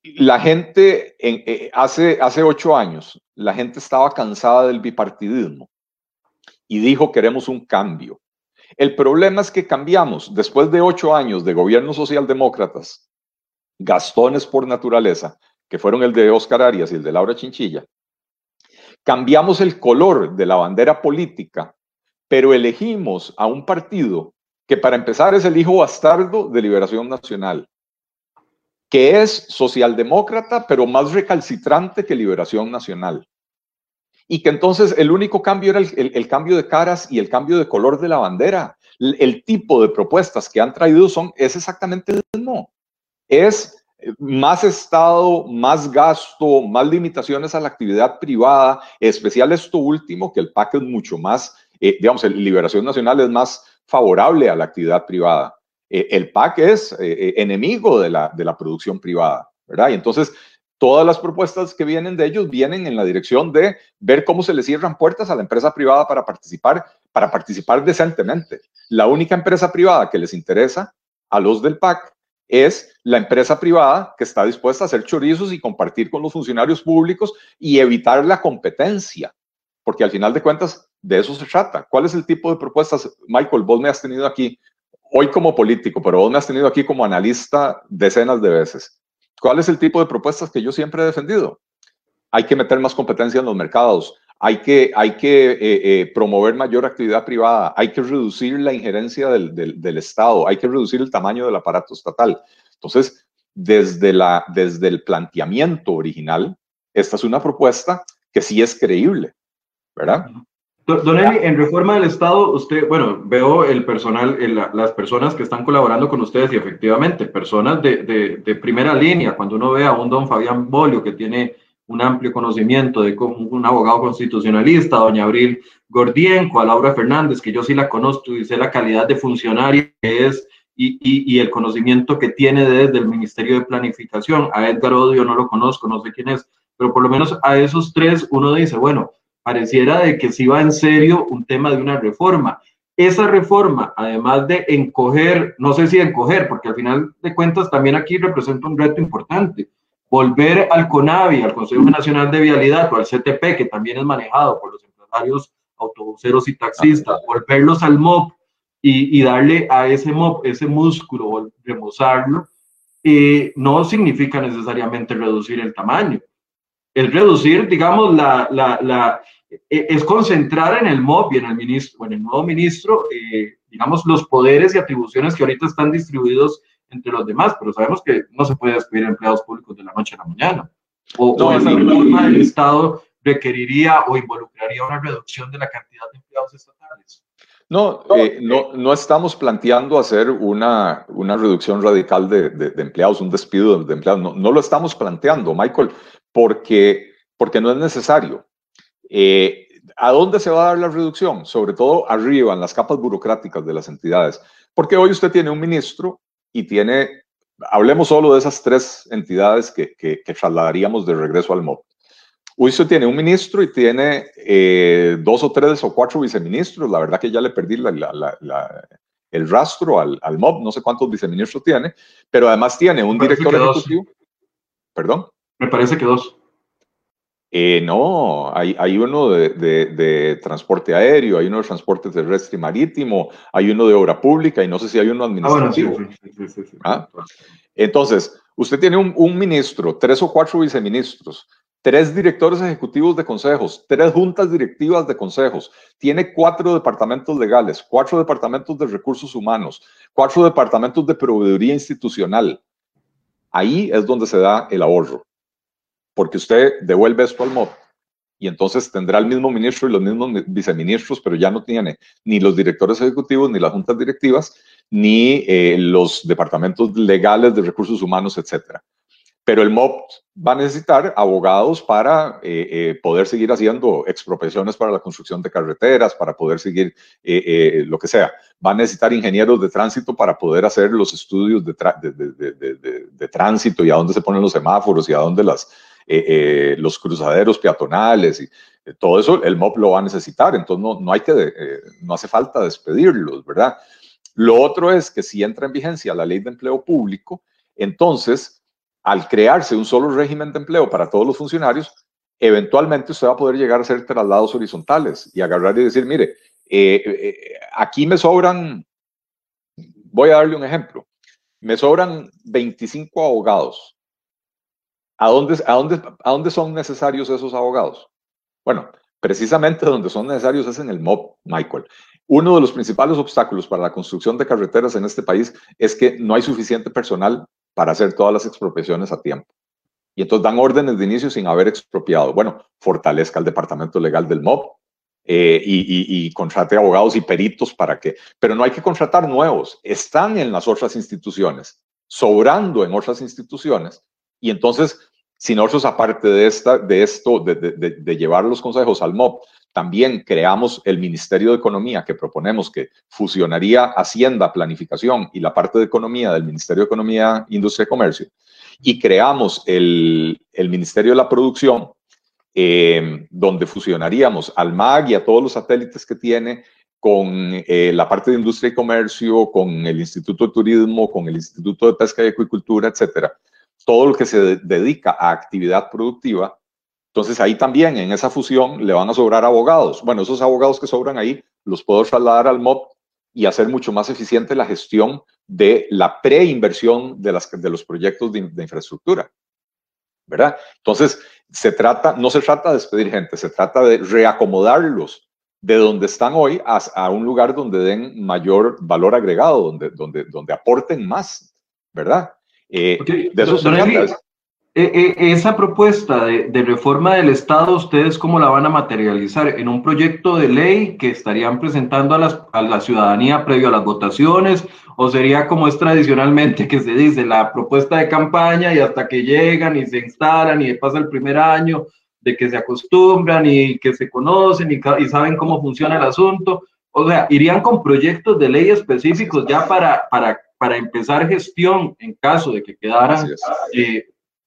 la gente, en, hace, hace ocho años, la gente estaba cansada del bipartidismo y dijo queremos un cambio. El problema es que cambiamos, después de ocho años de gobiernos socialdemócratas, gastones por naturaleza, que fueron el de Oscar Arias y el de Laura Chinchilla, cambiamos el color de la bandera política, pero elegimos a un partido que para empezar es el hijo bastardo de Liberación Nacional, que es socialdemócrata, pero más recalcitrante que Liberación Nacional. Y que entonces el único cambio era el, cambio de caras y el cambio de color de la bandera. El, tipo de propuestas que han traído son, es exactamente el mismo. Es eh, más Estado, más gasto, más limitaciones a la actividad privada, especial esto último, que el PAC es mucho más, eh, digamos, el Liberación Nacional es más favorable a la actividad privada. Eh, el PAC es eh, enemigo de la, de la producción privada, ¿verdad? Y entonces todas las propuestas que vienen de ellos vienen en la dirección de ver cómo se le cierran puertas a la empresa privada para participar, para participar decentemente. La única empresa privada que les interesa a los del PAC es la empresa privada que está dispuesta a hacer chorizos y compartir con los funcionarios públicos y evitar la competencia, porque al final de cuentas de eso se trata. ¿Cuál es el tipo de propuestas, Michael? Vos me has tenido aquí hoy como político, pero vos me has tenido aquí como analista decenas de veces. ¿Cuál es el tipo de propuestas que yo siempre he defendido? Hay que meter más competencia en los mercados, hay que, hay que eh, eh, promover mayor actividad privada, hay que reducir la injerencia del, del, del, Estado, hay que reducir el tamaño del aparato estatal. Entonces, desde, la, desde el planteamiento original, esta es una propuesta que sí es creíble, ¿verdad? Don Eli, en reforma del Estado, usted, bueno, veo el personal, el, las personas que están colaborando con ustedes y efectivamente, personas de, de, de, primera línea, cuando uno ve a un don Fabián Bolio que tiene un amplio conocimiento de como un abogado constitucionalista, doña Abril Gordienco, a Laura Fernández, que yo sí la conozco y sé la calidad de funcionaria que es y, y, y el conocimiento que tiene desde el Ministerio de Planificación. A Edgar Odio no lo conozco, no sé quién es, pero por lo menos a esos tres uno dice, bueno, pareciera de que se iba en serio un tema de una reforma. Esa reforma, además de encoger, no sé si encoger, porque al final de cuentas también aquí representa un reto importante, volver al CONAVI, al Consejo Nacional de Vialidad o al CTP, que también es manejado por los empresarios autobuseros y taxistas, volverlos al MOP y, y darle a ese MOP ese músculo, remozarlo, eh, no significa necesariamente reducir el tamaño. El reducir, digamos, la, la, la, es concentrar en el MOB y en el ministro, en el nuevo ministro, eh, digamos, los poderes y atribuciones que ahorita están distribuidos entre los demás, pero sabemos que no se puede despedir empleados públicos de la noche a la mañana. O, no, o esa norma del Estado requeriría o involucraría una reducción de la cantidad de empleados estatales. No, eh, no, no, estamos planteando hacer una, una reducción radical de, de, de empleados, un despido de, empleados. No, no, lo estamos planteando, Michael, porque, porque no es necesario. Eh, ¿A dónde se va a dar la reducción? Sobre todo arriba, en las capas burocráticas de las entidades. Porque hoy usted tiene un ministro y tiene, hablemos solo de esas tres entidades que, que, que trasladaríamos de regreso al MOP. Hoy usted tiene un ministro y tiene eh, dos o tres o cuatro viceministros. La verdad que ya le perdí la, la, la, el rastro al, al, MOB, no sé cuántos viceministros tiene, pero además tiene un director ejecutivo. Dos. Perdón. Me parece que dos. Eh, no, hay, hay uno de, de, de, transporte aéreo, hay uno de transporte terrestre y marítimo, hay uno de obra pública y no sé si hay uno administrativo. Ah, bueno, sí, sí, sí, ¿Ah? Entonces, usted tiene un, un, ministro, tres o cuatro viceministros, tres directores ejecutivos de consejos, tres juntas directivas de consejos, tiene cuatro departamentos legales, cuatro departamentos de recursos humanos, cuatro departamentos de proveeduría institucional. Ahí es donde se da el ahorro porque usted devuelve esto al MOB y entonces tendrá el mismo ministro y los mismos viceministros, pero ya no tiene ni los directores ejecutivos, ni las juntas directivas, ni eh, los departamentos legales de recursos humanos, etcétera. Pero el MOP va a necesitar abogados para eh, eh, poder seguir haciendo expropiaciones para la construcción de carreteras, para poder seguir lo que sea. Va a necesitar ingenieros de tránsito para poder hacer los estudios de, de tránsito y a dónde se ponen los semáforos y a dónde las, los cruzaderos peatonales y todo eso, el MOP lo va a necesitar. Entonces no, no hay que, no hace falta despedirlos, ¿verdad? Lo otro es que si entra en vigencia la ley de empleo público, entonces, al crearse un solo régimen de empleo para todos los funcionarios, eventualmente usted va a poder llegar a hacer traslados horizontales y agarrar y decir, mire, eh, eh, aquí me sobran, voy a darle un ejemplo, me sobran 25 abogados. ¿A dónde, a dónde, a dónde son necesarios esos abogados? Bueno, precisamente <laughs> donde son necesarios es en el MOB, Michael. Uno de los principales obstáculos para la construcción de carreteras en este país es que no hay suficiente personal para hacer todas las expropiaciones a tiempo. Y entonces dan órdenes de inicio sin haber expropiado. Bueno, fortalezca el departamento legal del MOB eh, y, y, contrate abogados y peritos para que... Pero no hay que contratar nuevos. Están en las otras instituciones, sobrando en otras instituciones. Y entonces, si nosotros, aparte de, esta, de esto, de, de, de llevar los consejos al MOB, también creamos el Ministerio de Economía, que proponemos que fusionaría Hacienda, Planificación y la parte de Economía del Ministerio de Economía, Industria y Comercio. Y creamos el, Ministerio de la Producción, eh, donde fusionaríamos al MAG y a todos los satélites que tiene con eh, la parte de Industria y Comercio, con el Instituto de Turismo, con el Instituto de Pesca y Acuicultura, etcétera. Todo lo que se dedica a actividad productiva entonces ahí también en esa fusión le van a sobrar abogados. Bueno, esos abogados que sobran ahí los puedo trasladar al MOP y hacer mucho más eficiente la gestión de la preinversión de, de los proyectos de, infraestructura. ¿Verdad? Entonces, se trata, no se trata de despedir gente, se trata de reacomodarlos de donde están hoy a, un lugar donde den mayor valor agregado, donde, donde, donde aporten más, ¿verdad? Eh, de eso se trata. E, e, esa propuesta de, reforma del Estado, ¿ustedes cómo la van a materializar? ¿En un proyecto de ley que estarían presentando a, a, la ciudadanía previo a las votaciones? ¿O sería como es tradicionalmente que se dice, la propuesta de campaña y hasta que llegan y se instalan y pasa el primer año, de que se acostumbran y que se conocen y, y saben cómo funciona el asunto? O sea, ¿irían con proyectos de ley específicos ya para, para, para empezar gestión en caso de que quedaran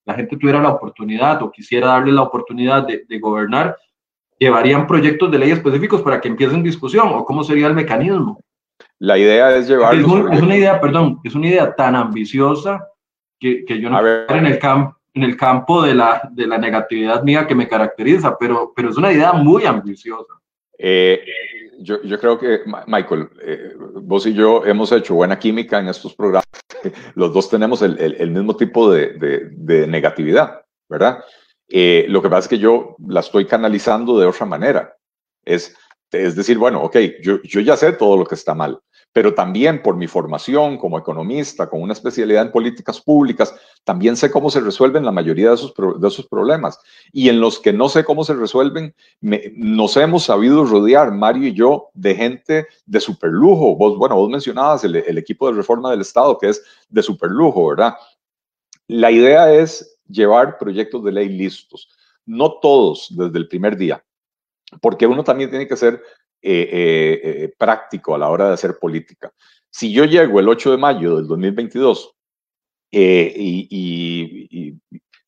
la gente tuviera la oportunidad o quisiera darle la oportunidad de, gobernar, llevarían proyectos de ley específicos para que empiecen discusión o cómo sería el mecanismo. La idea es llevar... Es, una idea, perdón, es una idea tan ambiciosa que, que yo no ver, en el campo en el campo de la, de la negatividad mía que me caracteriza, pero, pero es una idea muy ambiciosa. Eh, yo, yo, creo que, Michael, eh, vos y yo hemos hecho buena química en estos programas. <laughs> Los dos tenemos el, el, mismo tipo de, de, de, negatividad, ¿verdad? Eh, lo que pasa es que yo la estoy canalizando de otra manera. Es, es decir, bueno, ok, yo, yo ya sé todo lo que está mal pero también por mi formación como economista, con una especialidad en políticas públicas, también sé cómo se resuelven la mayoría de esos, de esos problemas. Y en los que no sé cómo se resuelven, nos hemos sabido rodear, Mario y yo, de gente de superlujo. Vos, bueno, vos mencionabas el, el equipo de reforma del Estado, que es de superlujo, ¿verdad? La idea es llevar proyectos de ley listos. No todos desde el primer día, porque uno también tiene que ser eh, eh, eh, práctico a la hora de hacer política. Si yo llego el 8 de mayo del 2022 y,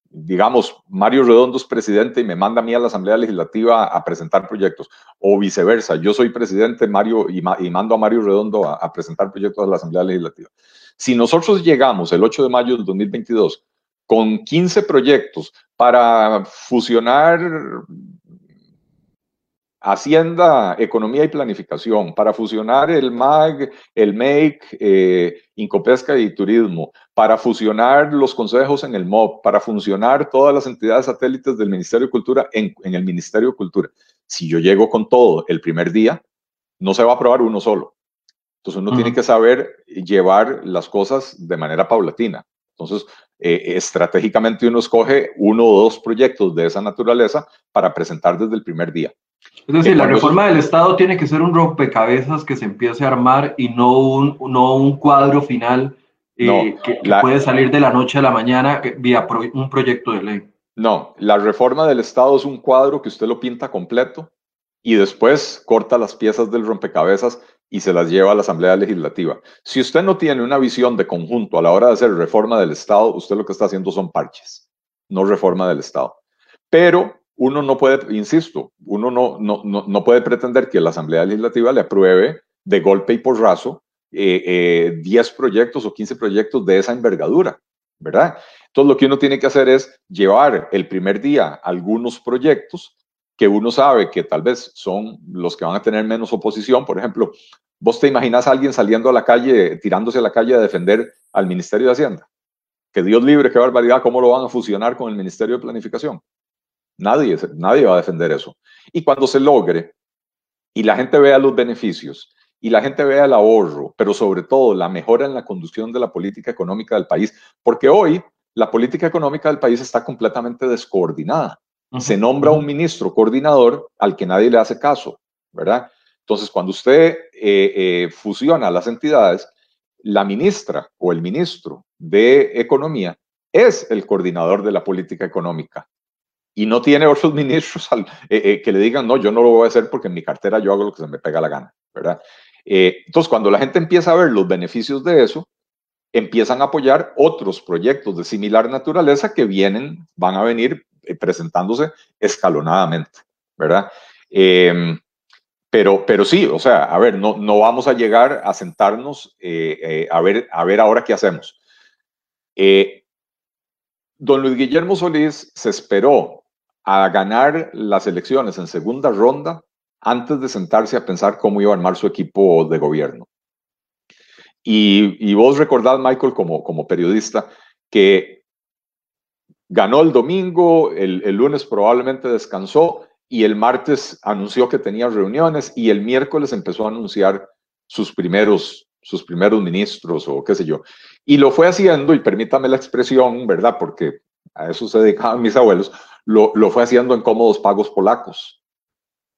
digamos, Mario Redondo es presidente y me manda a mí a la Asamblea Legislativa a, presentar proyectos, o viceversa, yo soy presidente Mario y, mando a Mario Redondo a, a, presentar proyectos a la Asamblea Legislativa. Si nosotros llegamos el 8 de mayo del 2022 con 15 proyectos para fusionar Hacienda, Economía y Planificación, para fusionar el MAG, el MEIC, eh, Incopesca y Turismo, para fusionar los consejos en el MOB, para funcionar todas las entidades satélites del Ministerio de Cultura en, el Ministerio de Cultura. Si yo llego con todo el primer día, no se va a aprobar uno solo. Entonces uno tiene que saber llevar las cosas de manera paulatina. Entonces, eh, estratégicamente uno escoge uno o dos proyectos de esa naturaleza para presentar desde el primer día. Es decir, la reforma del Estado tiene que ser un rompecabezas que se empiece a armar y no un, no un cuadro final eh, que, puede salir de la noche a la mañana eh, vía un proyecto de ley. No, la reforma del Estado es un cuadro que usted lo pinta completo y después corta las piezas del rompecabezas y se las lleva a la Asamblea Legislativa. Si usted no tiene una visión de conjunto a la hora de hacer reforma del Estado, usted lo que está haciendo son parches, no reforma del Estado. Pero uno no puede, insisto, uno no, no, no, puede pretender que la Asamblea Legislativa le apruebe de golpe y porrazo eh, eh, 10 proyectos o 15 proyectos de esa envergadura, ¿verdad? Entonces lo que uno tiene que hacer es llevar el primer día algunos proyectos que uno sabe que tal vez son los que van a tener menos oposición. Por ejemplo, vos te imaginas a alguien saliendo a la calle, tirándose a la calle a defender al Ministerio de Hacienda. Que Dios libre, qué barbaridad, ¿cómo lo van a fusionar con el Ministerio de Planificación? Nadie, nadie va a defender eso. Y cuando se logre y la gente vea los beneficios y la gente vea el ahorro, pero sobre todo la mejora en la conducción de la política económica del país, porque hoy la política económica del país está completamente descoordinada se nombra un ministro coordinador al que nadie le hace caso, ¿verdad? Entonces, cuando usted eh, eh, fusiona las entidades, la ministra o el ministro de Economía es el coordinador de la política económica y no tiene otros <laughs> ministros eh, que le digan, no, yo no lo voy a hacer porque en mi cartera yo hago lo que se me pega la gana, ¿verdad? entonces, cuando la gente empieza a ver los beneficios de eso, empiezan a apoyar otros proyectos de similar naturaleza que vienen, van a venir eh, presentándose escalonadamente, ¿verdad? Em, pero, pero sí, o sea, a ver, no, no vamos a llegar a sentarnos eh, eh, a, ver, a ver ahora qué hacemos. don Luis Guillermo Solís se esperó a ganar las elecciones en segunda ronda antes de sentarse a pensar cómo iba a armar su equipo de gobierno. Y, y vos recordad, Michael, como, como periodista, que ganó el domingo, el, lunes probablemente descansó y el martes anunció que tenía reuniones y el miércoles empezó a anunciar sus primeros, sus primeros ministros o qué sé yo. Y lo fue haciendo, y permítame la expresión, ¿verdad? Porque a eso se dedicaban <laughs> mis abuelos, lo, lo fue haciendo en cómodos pagos polacos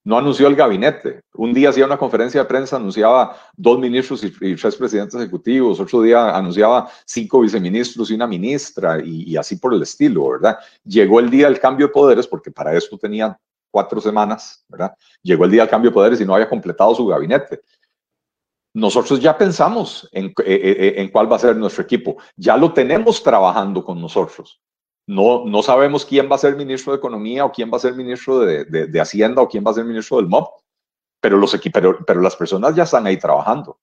no anunció el gabinete. Un día hacía una conferencia de prensa, anunciaba dos ministros y, tres presidentes ejecutivos, otro día anunciaba cinco viceministros y una ministra y, así por el estilo, ¿verdad? Llegó el día del cambio de poderes, porque para esto tenía cuatro semanas, ¿verdad? Llegó el día del cambio de poderes y no había completado su gabinete. Nosotros ya pensamos en, eh, eh, en cuál va a ser nuestro equipo, ya lo tenemos trabajando con nosotros. No, no sabemos quién va a ser ministro de Economía o quién va a ser ministro de, de, Hacienda o quién va a ser ministro del MOB, pero, los, pero, pero las personas ya están ahí trabajando.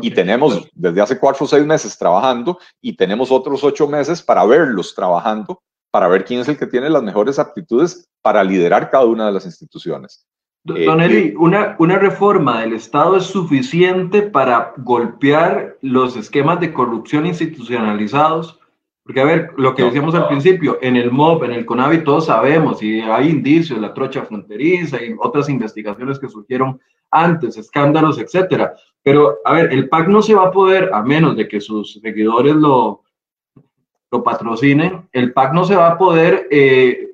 Y tenemos desde hace cuatro o seis meses trabajando y tenemos otros ocho meses para verlos trabajando, para ver quién es el que tiene las mejores aptitudes para liderar cada una de las instituciones. Don Eli, una, una reforma del Estado es suficiente para golpear los esquemas de corrupción institucionalizados porque, a ver, lo que decíamos al principio, en el MOB, en el CONAVI, todos sabemos y hay indicios, la trocha fronteriza y otras investigaciones que surgieron antes, escándalos, etcétera. Pero, a ver, el PAC no se va a poder, a menos de que sus seguidores lo, lo patrocinen, el PAC no se va a poder eh,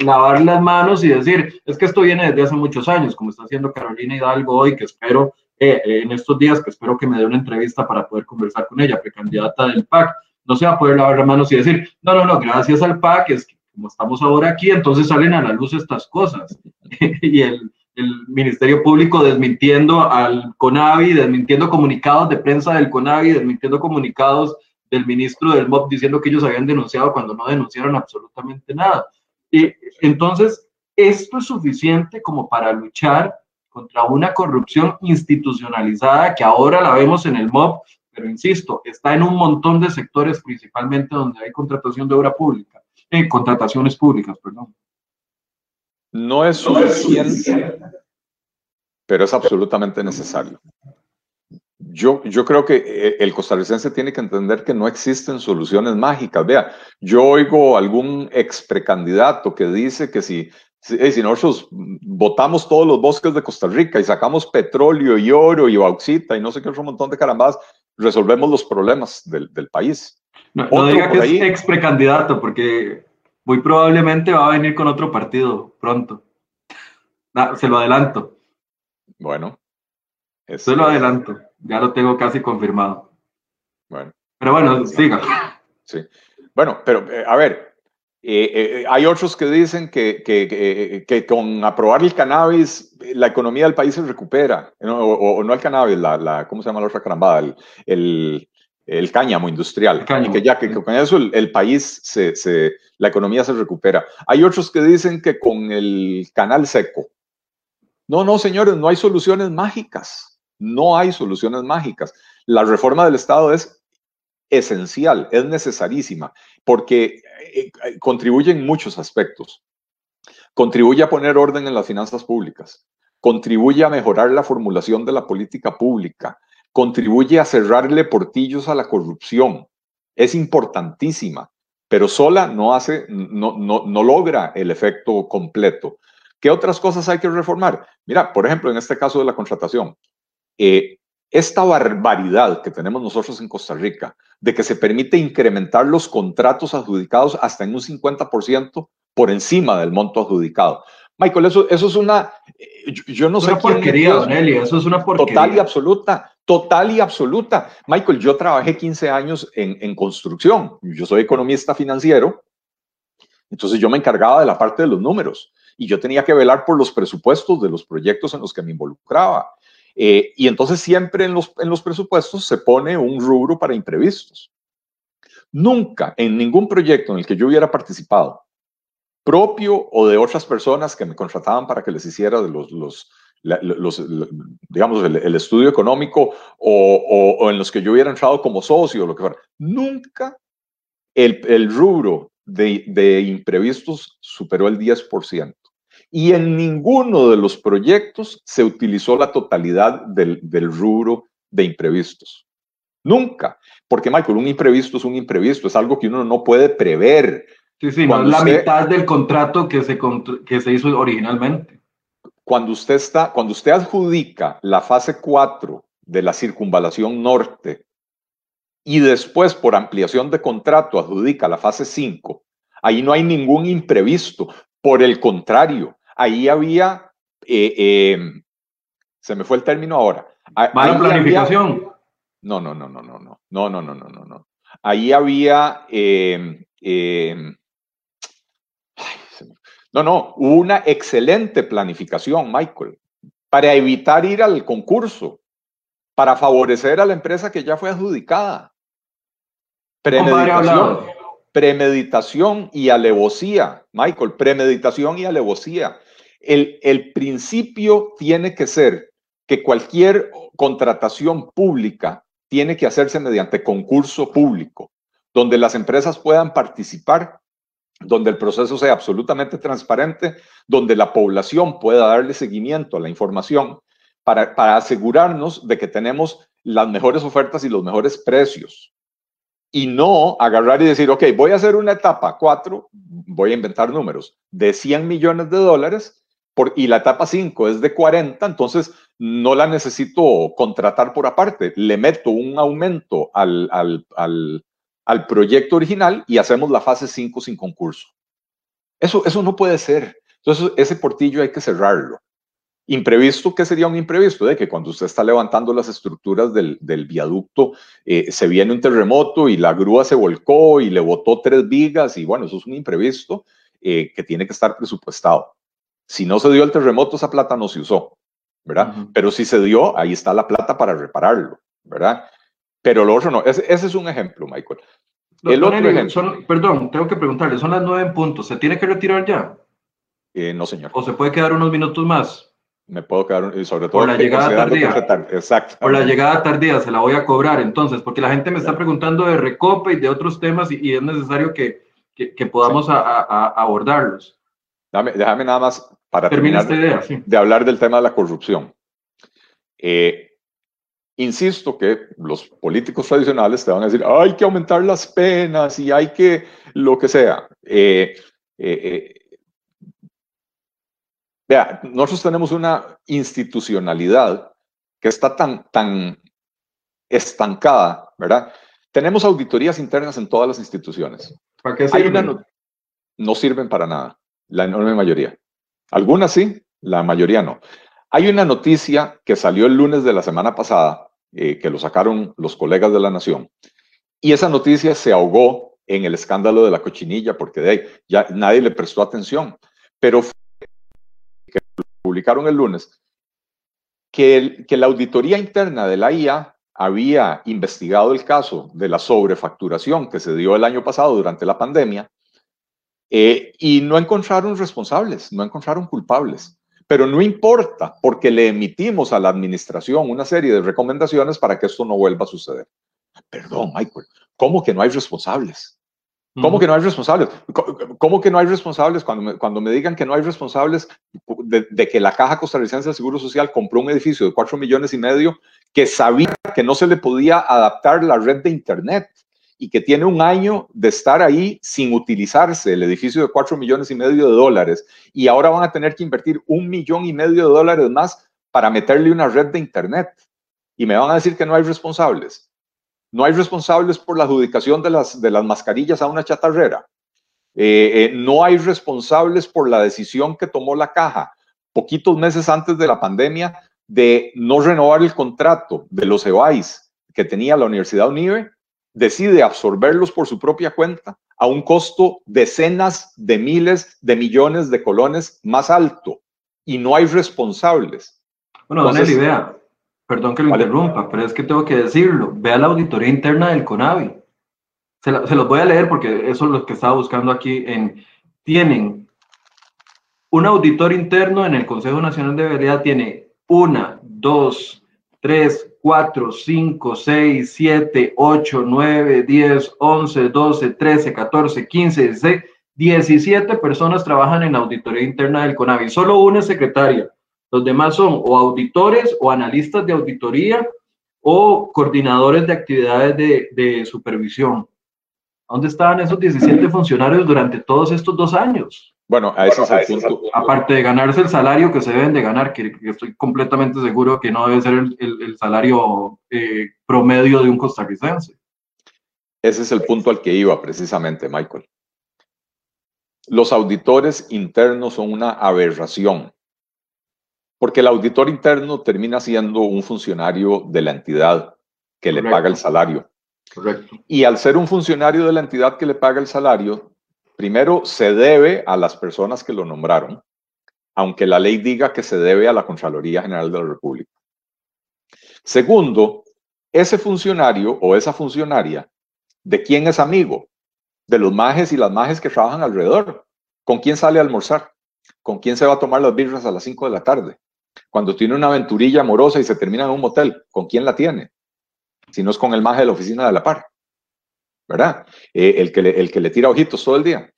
lavar las manos y decir, es que esto viene desde hace muchos años, como está haciendo Carolina Hidalgo hoy, que espero, eh, en estos días, que espero que me dé una entrevista para poder conversar con ella, precandidata del PAC no se va a poder lavar las manos y decir, no, no, no, gracias al PAC, es que como estamos ahora aquí, entonces salen a la luz estas cosas. <laughs> y el, Ministerio Público desmintiendo al CONAVI, desmintiendo comunicados de prensa del CONAVI, desmintiendo comunicados del ministro del MOP diciendo que ellos habían denunciado cuando no denunciaron absolutamente nada. Y entonces, esto es suficiente como para luchar contra una corrupción institucionalizada que ahora la vemos en el MOP, pero insisto, está en un montón de sectores, principalmente donde hay contratación de obra pública, eh, contrataciones públicas, perdón. No es suficiente, pero es absolutamente necesario. Yo, yo creo que eh, el costarricense tiene que entender que no existen soluciones mágicas. Vea, yo oigo algún ex precandidato que dice que si, si, si nosotros botamos todos los bosques de Costa Rica y sacamos petróleo y oro y bauxita y no sé qué otro montón de carambas, resolvemos los problemas del, país. No, diga que es ex precandidato, porque muy probablemente va a venir con otro partido pronto. se lo adelanto. Bueno. Se lo adelanto. Ya lo tengo casi confirmado. Bueno. Pero bueno, siga. Sí. Bueno, pero eh, a ver, eh, eh, hay otros que dicen que, que, que, con aprobar el cannabis la economía del país se recupera, o, no el cannabis, la, la, ¿cómo se llama la otra carambada? El, el, el cáñamo industrial, y que ya que, con eso el, país, se, se, la economía se recupera. Hay otros que dicen que con el canal seco. No, no, señores, no hay soluciones mágicas, no hay soluciones mágicas. La reforma del Estado es esencial, es necesarísima, porque eh, eh, contribuye en muchos aspectos. Contribuye a poner orden en las finanzas públicas, contribuye a mejorar la formulación de la política pública, contribuye a cerrarle portillos a la corrupción. Es importantísima, pero sola no hace, no, no, logra el efecto completo. ¿Qué otras cosas hay que reformar? Mira, por ejemplo, en este caso de la contratación, eh, esta barbaridad que tenemos nosotros en Costa Rica, de que se permite incrementar los contratos adjudicados hasta en un 50% por encima del monto adjudicado. Michael, eso, eso es una, eh, yo, no sé. Una porquería, Don eso es una porquería. Total y absoluta, total y absoluta. Michael, yo trabajé 15 años en, en construcción, yo soy economista financiero, entonces yo me encargaba de la parte de los números y yo tenía que velar por los presupuestos de los proyectos en los que me involucraba. Eh, y entonces siempre en los, en los presupuestos se pone un rubro para imprevistos. Nunca en ningún proyecto en el que yo hubiera participado, propio o de otras personas que me contrataban para que les hiciera de los, los, los digamos, el, estudio económico o, o, en los que yo hubiera entrado como socio o lo que fuera, nunca el, el rubro de, de imprevistos superó el 10% y en ninguno de los proyectos se utilizó la totalidad del, rubro de imprevistos. Nunca. Porque, Michael, un imprevisto es un imprevisto, es algo que uno no puede prever. Sí, sí, no es la mitad del contrato que se, que se hizo originalmente. Cuando usted, está, cuando usted adjudica la fase 4 de la circunvalación norte y después por ampliación de contrato adjudica la fase 5, ahí no hay ningún imprevisto. Por el contrario, ahí había, eh, eh, se me fue el término ahora. Mala planificación. no, no, no, no, no, no, no, no, no, no, no, no. Ahí había, eh, no, no, una excelente planificación, Michael, para evitar ir al concurso, para favorecer a la empresa que ya fue adjudicada. Premeditación, premeditación y alevosía, Michael, premeditación y alevosía. El, el principio tiene que ser que cualquier contratación pública tiene que hacerse mediante concurso público, donde las empresas puedan participar, donde el proceso sea absolutamente transparente, donde la población pueda darle seguimiento a la información para, para asegurarnos de que tenemos las mejores ofertas y los mejores precios y no agarrar y decir, ok, voy a hacer una etapa 4, voy a inventar números, de 100 millones de dólares y la etapa 5 es de 40, entonces no la necesito contratar por aparte, le meto un aumento al, al, al, al proyecto original y hacemos la fase 5 sin concurso. Eso, eso no puede ser. Entonces, ese portillo hay que cerrarlo. Imprevisto, ¿qué sería un imprevisto? De que cuando usted está levantando las estructuras del, viaducto, eh, se viene un terremoto y la grúa se volcó y le botó tres vigas y bueno, eso es un imprevisto eh, que tiene que estar presupuestado. Si no se dio el terremoto, esa plata no se usó, ¿verdad? Pero si se dio, ahí está la plata para repararlo, ¿verdad? Pero lo otro no. Ese, es un ejemplo, Michael. El otro ejemplo. perdón, tengo que preguntarle, son las nueve puntos. ¿Se tiene que retirar ya? Eh, no, señor. ¿O se puede quedar unos minutos más? Me puedo quedar, y sobre todo por la llegada tardía. Exacto. Por la llegada tardía, se la voy a cobrar entonces, porque la gente me está preguntando de Recope y de otros temas y, es necesario que, que, podamos a, abordarlos. déjame nada más para terminar idea, de hablar del tema de la corrupción. Eh, insisto que los políticos tradicionales te van a decir, hay que aumentar las penas y hay que lo que sea. eh, eh, eh Vea, nosotros tenemos una institucionalidad que está tan, tan estancada, ¿verdad? tenemos auditorías internas en todas las instituciones. ¿Para qué sirven? no sirven para nada, la enorme mayoría. Algunas sí, la mayoría no. Hay una noticia que salió el lunes de la semana pasada, eh, que lo sacaron los colegas de la Nación, y esa noticia se ahogó en el escándalo de la cochinilla, porque de ahí ya nadie le prestó atención. Pero publicaron el lunes, que, que la auditoría interna de la IA había investigado el caso de la sobrefacturación que se dio el año pasado durante la pandemia eh, y no encontraron responsables, no encontraron culpables. Pero no importa, porque le emitimos a la administración una serie de recomendaciones para que esto no vuelva a suceder. Perdón, Michael, ¿cómo que no hay responsables? ¿Cómo que no hay responsables? ¿Cómo que no hay responsables? Cuando me, cuando me digan que no hay responsables de, que la Caja Costarricense de Seguro Social compró un edificio de 4 millones y medio que sabía que no se le podía adaptar la red de Internet y que tiene un año de estar ahí sin utilizarse el edificio de 4 millones y medio de dólares y ahora van a tener que invertir un millón y medio de dólares más para meterle una red de Internet. Y me van a decir que no hay responsables. No hay responsables por la adjudicación de las, de las mascarillas a una chatarrera. Eh, eh, no hay responsables por la decisión que tomó la caja poquitos meses antes de la pandemia de no renovar el contrato de los EVAIS que tenía la Universidad UNIVE decide absorberlos por su propia cuenta a un costo decenas de miles de millones de colones más alto y no hay responsables. Bueno, Entonces, vea, perdón que lo interrumpa, pero es que tengo que decirlo. Vea la auditoría interna del CONAVI. Se, los voy a leer porque eso es lo que estaba buscando aquí. En, tienen un auditor interno en el Consejo Nacional de Vialidad, tiene una, dos, 3, 4, 5, 6, 7, 8, 9, 10, 11, 12, 13, 14, 15, 16, 17 personas trabajan en la auditoría interna del CONAVI. Solo una es secretaria. Los demás son o auditores o analistas de auditoría o coordinadores de actividades de, de supervisión. ¿Dónde estaban esos 17 funcionarios durante todos estos dos años? Bueno, a ese es el punto. Aparte de ganarse el salario que se deben de ganar, que, estoy completamente seguro que no debe ser el, salario eh, promedio de un costarricense. Ese es el punto al que iba precisamente, Michael. Los auditores internos son una aberración, porque el auditor interno termina siendo un funcionario de la entidad que le paga el salario. Correcto. Y al ser un funcionario de la entidad que le paga el salario, Primero, se debe a las personas que lo nombraron, aunque la ley diga que se debe a la Contraloría General de la República. Segundo, ese funcionario o esa funcionaria, ¿de quién es amigo? De los majes y las majes que trabajan alrededor. ¿Con quién sale a almorzar? ¿Con quién se va a tomar las birras a las 5 de la tarde? Cuando tiene una aventurilla amorosa y se termina en un motel, ¿con quién la tiene? Si no es con el maje de la oficina de la par. ¿verdad? Eh, el, que le, el que le tira ojitos todo el día.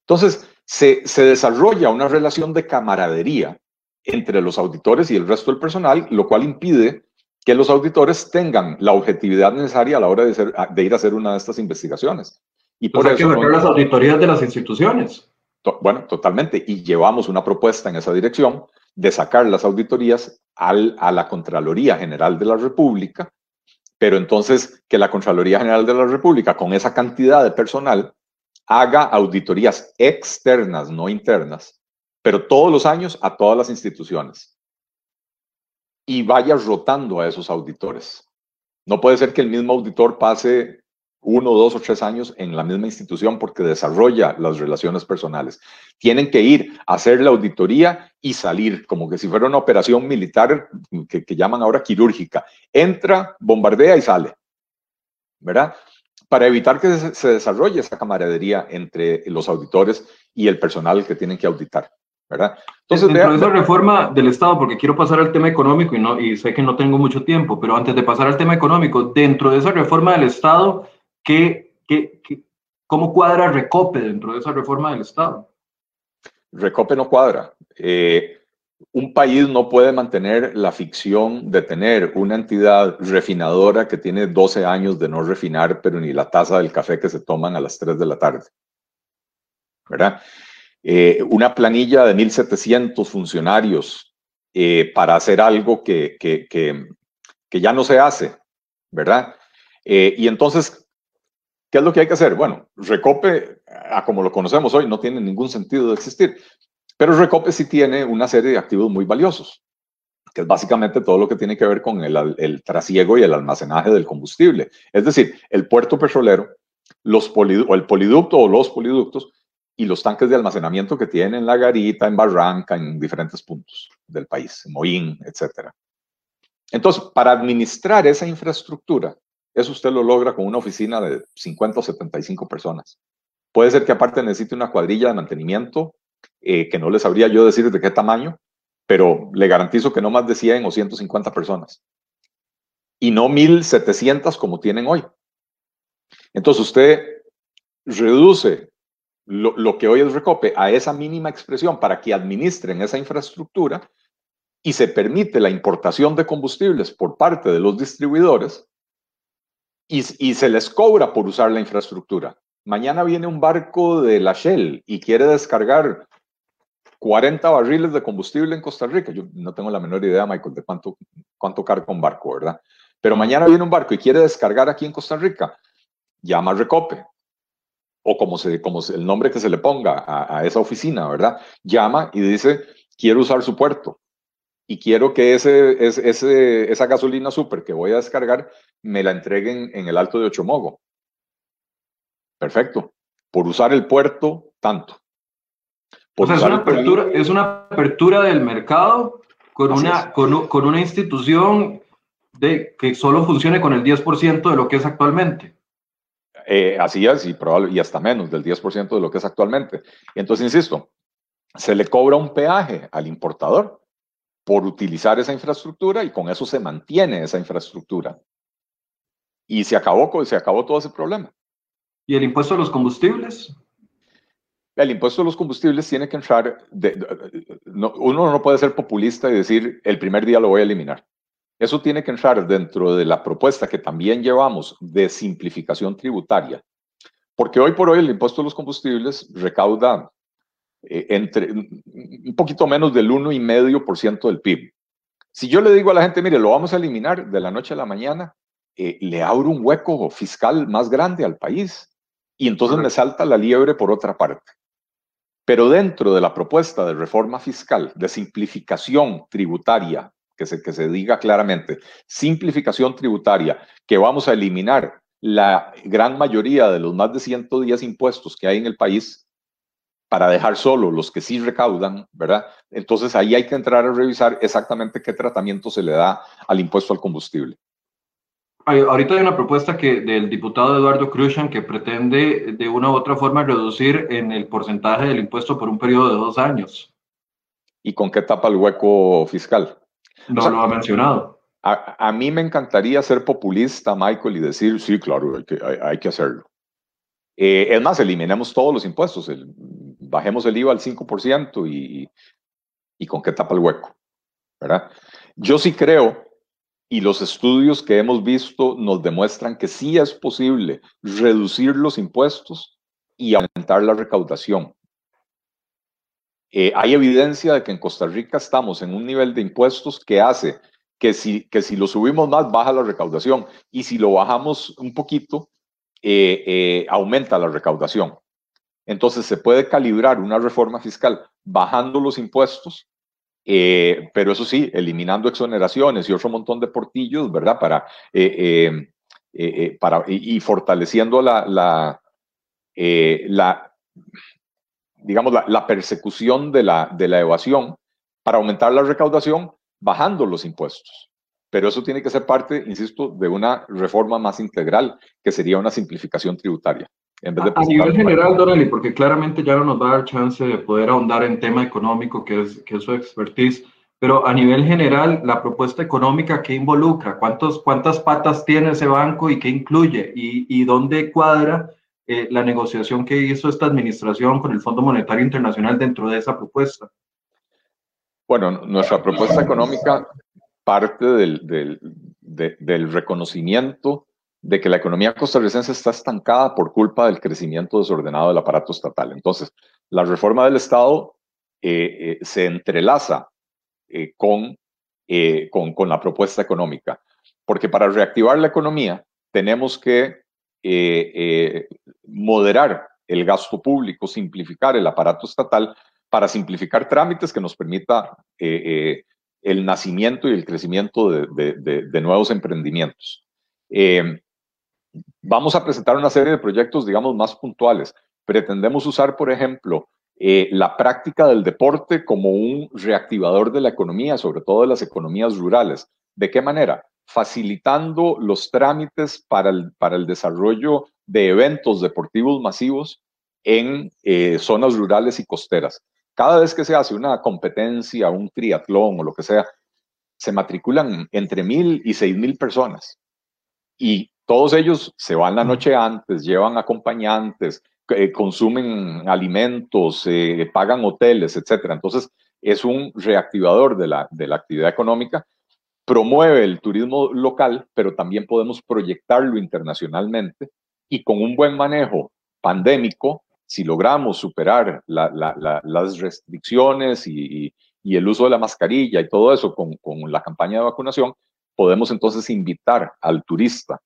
Entonces, se, se desarrolla una relación de camaradería entre los auditores y el resto del personal, lo cual impide que los auditores tengan la objetividad necesaria a la hora de, de ir a hacer una de estas investigaciones. Y por eso... que las auditorías de las instituciones. bueno, totalmente. Y llevamos una propuesta en esa dirección de sacar las auditorías al, a la Contraloría General de la República pero entonces que la Contraloría General de la República, con esa cantidad de personal, haga auditorías externas, no internas, pero todos los años a todas las instituciones. Y vaya rotando a esos auditores. No puede ser que el mismo auditor pase uno, dos o tres años en la misma institución porque desarrolla las relaciones personales. Tienen que ir a hacer la auditoría y salir, como que si fuera una operación militar que, llaman ahora quirúrgica. Entra, bombardea y sale. ¿Verdad? Para evitar que se desarrolle esa camaradería entre los auditores y el personal que tienen que auditar. ¿verdad? Entonces, dentro de esa reforma del Estado, porque quiero pasar al tema económico y, no, y sé que no tengo mucho tiempo, pero antes de pasar al tema económico, dentro de esa reforma del Estado, ¿Qué, qué, cómo cuadra Recope dentro de esa reforma del Estado? Recope no cuadra. Eh, un país no puede mantener la ficción de tener una entidad refinadora que tiene 12 años de no refinar, pero ni la taza del café que se toman a las 3 de la tarde. ¿Verdad? Eh, una planilla de 1.700 funcionarios eh, para hacer algo que, que, que, ya no se hace, ¿verdad? y entonces ¿Qué es lo que hay que hacer? Bueno, Recope, a como lo conocemos hoy, no tiene ningún sentido de existir. Pero Recope sí tiene una serie de activos muy valiosos, que es básicamente todo lo que tiene que ver con el, el trasiego y el almacenaje del combustible. Es decir, el puerto petrolero, los o el poliducto o los poliductos y los tanques de almacenamiento que tienen en La Garita, en Barranca, en diferentes puntos del país, Moín, etc. Entonces, para administrar esa infraestructura, eso usted lo logra con una oficina de 50 o 75 personas. Puede ser que aparte necesite una cuadrilla de mantenimiento, eh, que no les sabría yo decir de qué tamaño, pero le garantizo que no más de 100 o 150 personas. Y no 1.700 como tienen hoy. Entonces usted reduce lo, lo, que hoy es Recope a esa mínima expresión para que administren esa infraestructura y se permite la importación de combustibles por parte de los distribuidores y, se les cobra por usar la infraestructura. Mañana viene un barco de la Shell y quiere descargar 40 barriles de combustible en Costa Rica. Yo no tengo la menor idea, Michael, de cuánto, cuánto carga un barco, ¿verdad? Pero mañana viene un barco y quiere descargar aquí en Costa Rica. Llama Recope. O como, se, como el nombre que se le ponga a, a esa oficina, ¿verdad? Llama y dice, quiero usar su puerto y quiero que ese, ese, esa gasolina super que voy a descargar me la entreguen en el Alto de Ochomogo. Perfecto. Por usar el puerto, tanto. o sea, es una, apertura, es una apertura del mercado con, una, con, con, una institución de, que solo funcione con el 10% de lo que es actualmente. Eh, así es, y, probable, y hasta menos del 10% de lo que es actualmente. Y entonces, insisto, se le cobra un peaje al importador por utilizar esa infraestructura y con eso se mantiene esa infraestructura. Y se acabó, se acabó todo ese problema. ¿Y el impuesto a los combustibles? El impuesto a los combustibles tiene que entrar, uno no puede ser populista y decir el primer día lo voy a eliminar. Eso tiene que entrar dentro de la propuesta que también llevamos de simplificación tributaria. Porque hoy por hoy el impuesto a los combustibles recauda eh, entre un poquito menos del 1,5% del PIB. Si yo le digo a la gente, mire, lo vamos a eliminar de la noche a la mañana, eh, le abro un hueco fiscal más grande al país y entonces me salta la liebre por otra parte. Pero dentro de la propuesta de reforma fiscal, de simplificación tributaria, que se, que se diga claramente, simplificación tributaria, que vamos a eliminar la gran mayoría de los más de 110 impuestos que hay en el país, para dejar solo los que sí recaudan, ¿verdad? Entonces ahí hay que entrar a revisar exactamente qué tratamiento se le da al impuesto al combustible. Ahorita hay una propuesta que, del diputado Eduardo Cruzan que pretende de una u otra forma reducir en el porcentaje del impuesto por un periodo de dos años. ¿Y con qué tapa el hueco fiscal? No lo ha mencionado. A, mí me encantaría ser populista, Michael, y decir, sí, claro, hay que, hay, que hacerlo. Eh, es más, eliminemos todos los impuestos. El, bajemos el IVA al 5% y, y con qué tapa el hueco, ¿verdad? Yo sí creo, y los estudios que hemos visto nos demuestran que sí es posible reducir los impuestos y aumentar la recaudación. Eh, hay evidencia de que en Costa Rica estamos en un nivel de impuestos que hace que si, que si lo subimos más, baja la recaudación, y si lo bajamos un poquito, eh, eh, aumenta la recaudación. Entonces se puede calibrar una reforma fiscal bajando los impuestos, eh, pero eso sí, eliminando exoneraciones y otro montón de portillos, ¿verdad? Para, eh, eh, para y, fortaleciendo la, la, la digamos, la, persecución de la, de la evasión para aumentar la recaudación bajando los impuestos. Pero eso tiene que ser parte, insisto, de una reforma más integral, que sería una simplificación tributaria a, nivel general, Dorelli, porque claramente ya no nos va a dar chance de poder ahondar en tema económico, que es, que es su expertise, pero a nivel general, la propuesta económica, ¿qué involucra? ¿Cuántos, ¿Cuántas patas tiene ese banco y qué incluye? ¿Y, y dónde cuadra eh, la negociación que hizo esta administración con el Fondo Monetario Internacional dentro de esa propuesta? Bueno, nuestra propuesta económica parte del, del, del reconocimiento de que la economía costarricense está estancada por culpa del crecimiento desordenado del aparato estatal. Entonces, la reforma del Estado eh, eh, se entrelaza eh, con, con, con, la propuesta económica, porque para reactivar la economía tenemos que moderar el gasto público, simplificar el aparato estatal para simplificar trámites que nos permita el nacimiento y el crecimiento de, nuevos emprendimientos. Vamos a presentar una serie de proyectos, digamos, más puntuales. Pretendemos usar, por ejemplo, eh, la práctica del deporte como un reactivador de la economía, sobre todo de las economías rurales. ¿De qué manera? Facilitando los trámites para el, para el desarrollo de eventos deportivos masivos en eh, zonas rurales y costeras. Cada vez que se hace una competencia, un triatlón o lo que sea, se matriculan entre mil y seis mil personas. Y todos ellos se van la noche antes, llevan acompañantes, eh, consumen alimentos, eh, pagan hoteles, etcétera. Entonces, es un reactivador de la, de la actividad económica, promueve el turismo local, pero también podemos proyectarlo internacionalmente y con un buen manejo pandémico, si logramos superar las restricciones y, y, el uso de la mascarilla y todo eso con, con la campaña de vacunación, podemos entonces invitar al turista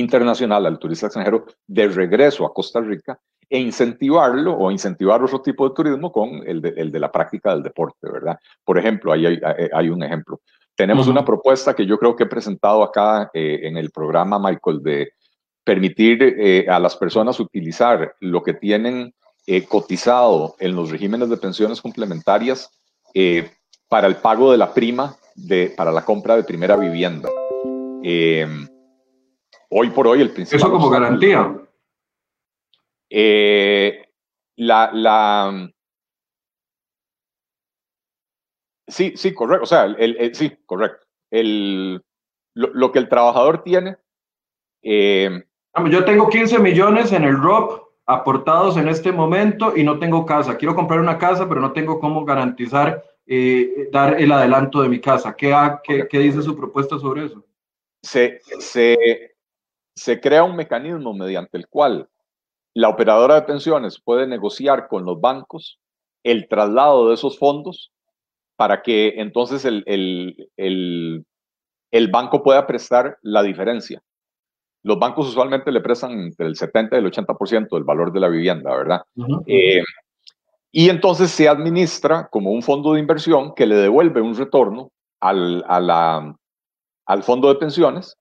internacional, al turista extranjero, de regreso a Costa Rica e incentivarlo o incentivar otro tipo de turismo con el de, el de la práctica del deporte, ¿verdad? Por ejemplo, ahí hay, hay un ejemplo. Tenemos una propuesta que yo creo que he presentado acá eh, en el programa, Michael, de permitir eh, a las personas utilizar lo que tienen eh, cotizado en los regímenes de pensiones complementarias para el pago de la prima de, para la compra de primera vivienda. Hoy por hoy el principal. ¿Eso como garantía? Eh, la, la, sí, sí, correcto. O sea, el, sí, correcto. El, lo, que el trabajador tiene. Eh, yo tengo 15 millones en el ROP aportados en este momento y no tengo casa. Quiero comprar una casa, pero no tengo cómo garantizar eh, dar el adelanto de mi casa. ¿Qué, qué, qué dice su propuesta sobre eso? Se, se, se crea un mecanismo mediante el cual la operadora de pensiones puede negociar con los bancos el traslado de esos fondos para que entonces el, el, banco pueda prestar la diferencia. Los bancos usualmente le prestan entre el 70 y el 80% del valor de la vivienda, ¿verdad? Eh, y entonces se administra como un fondo de inversión que le devuelve un retorno al, al fondo de pensiones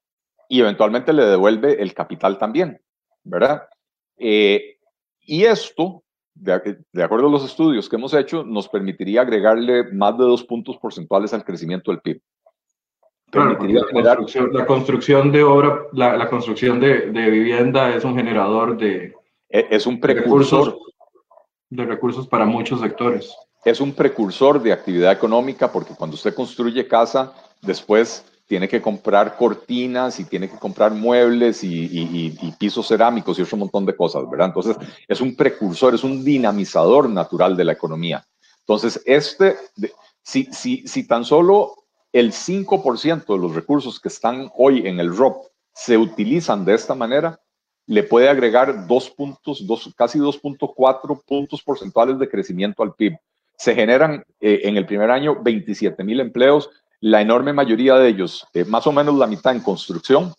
y eventualmente le devuelve el capital también, ¿verdad? Eh, y esto, de, acuerdo a los estudios que hemos hecho, nos permitiría agregarle más de dos puntos porcentuales al crecimiento del PIB. Permitiría la, construcción, de obra, la, construcción de, vivienda es un generador de... E, es un precursor. de recursos para muchos sectores. Es un precursor de actividad económica porque cuando usted construye casa, después tiene que comprar cortinas y tiene que comprar muebles y, pisos cerámicos y otro montón de cosas, ¿verdad? Entonces, es un precursor, es un dinamizador natural de la economía. Entonces, este, si, si, si tan solo el 5% de los recursos que están hoy en el ROP se utilizan de esta manera, le puede agregar dos puntos, dos, casi 2.4 puntos porcentuales de crecimiento al PIB. Se generan eh, en el primer año 27 mil empleos la enorme mayoría de ellos, eh, más o menos la mitad en construcción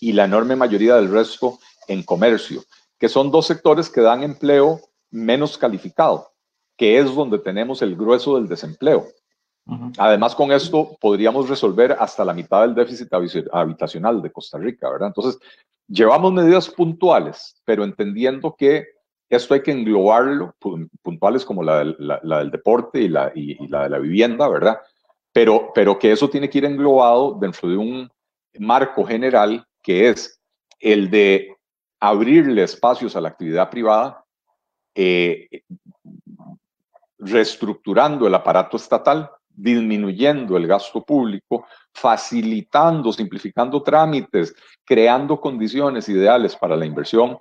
y la enorme mayoría del resto en comercio, que son dos sectores que dan empleo menos calificado, que es donde tenemos el grueso del desempleo. Además, con esto podríamos resolver hasta la mitad del déficit habitacional de Costa Rica, ¿verdad? Entonces, llevamos medidas puntuales, pero entendiendo que esto hay que englobarlo, puntuales como la, del deporte y la, y la de la vivienda, ¿verdad? Pero, pero que eso tiene que ir englobado dentro de un marco general que es el de abrirle espacios a la actividad privada, eh, reestructurando el aparato estatal, disminuyendo el gasto público, facilitando, simplificando trámites, creando condiciones ideales para la inversión,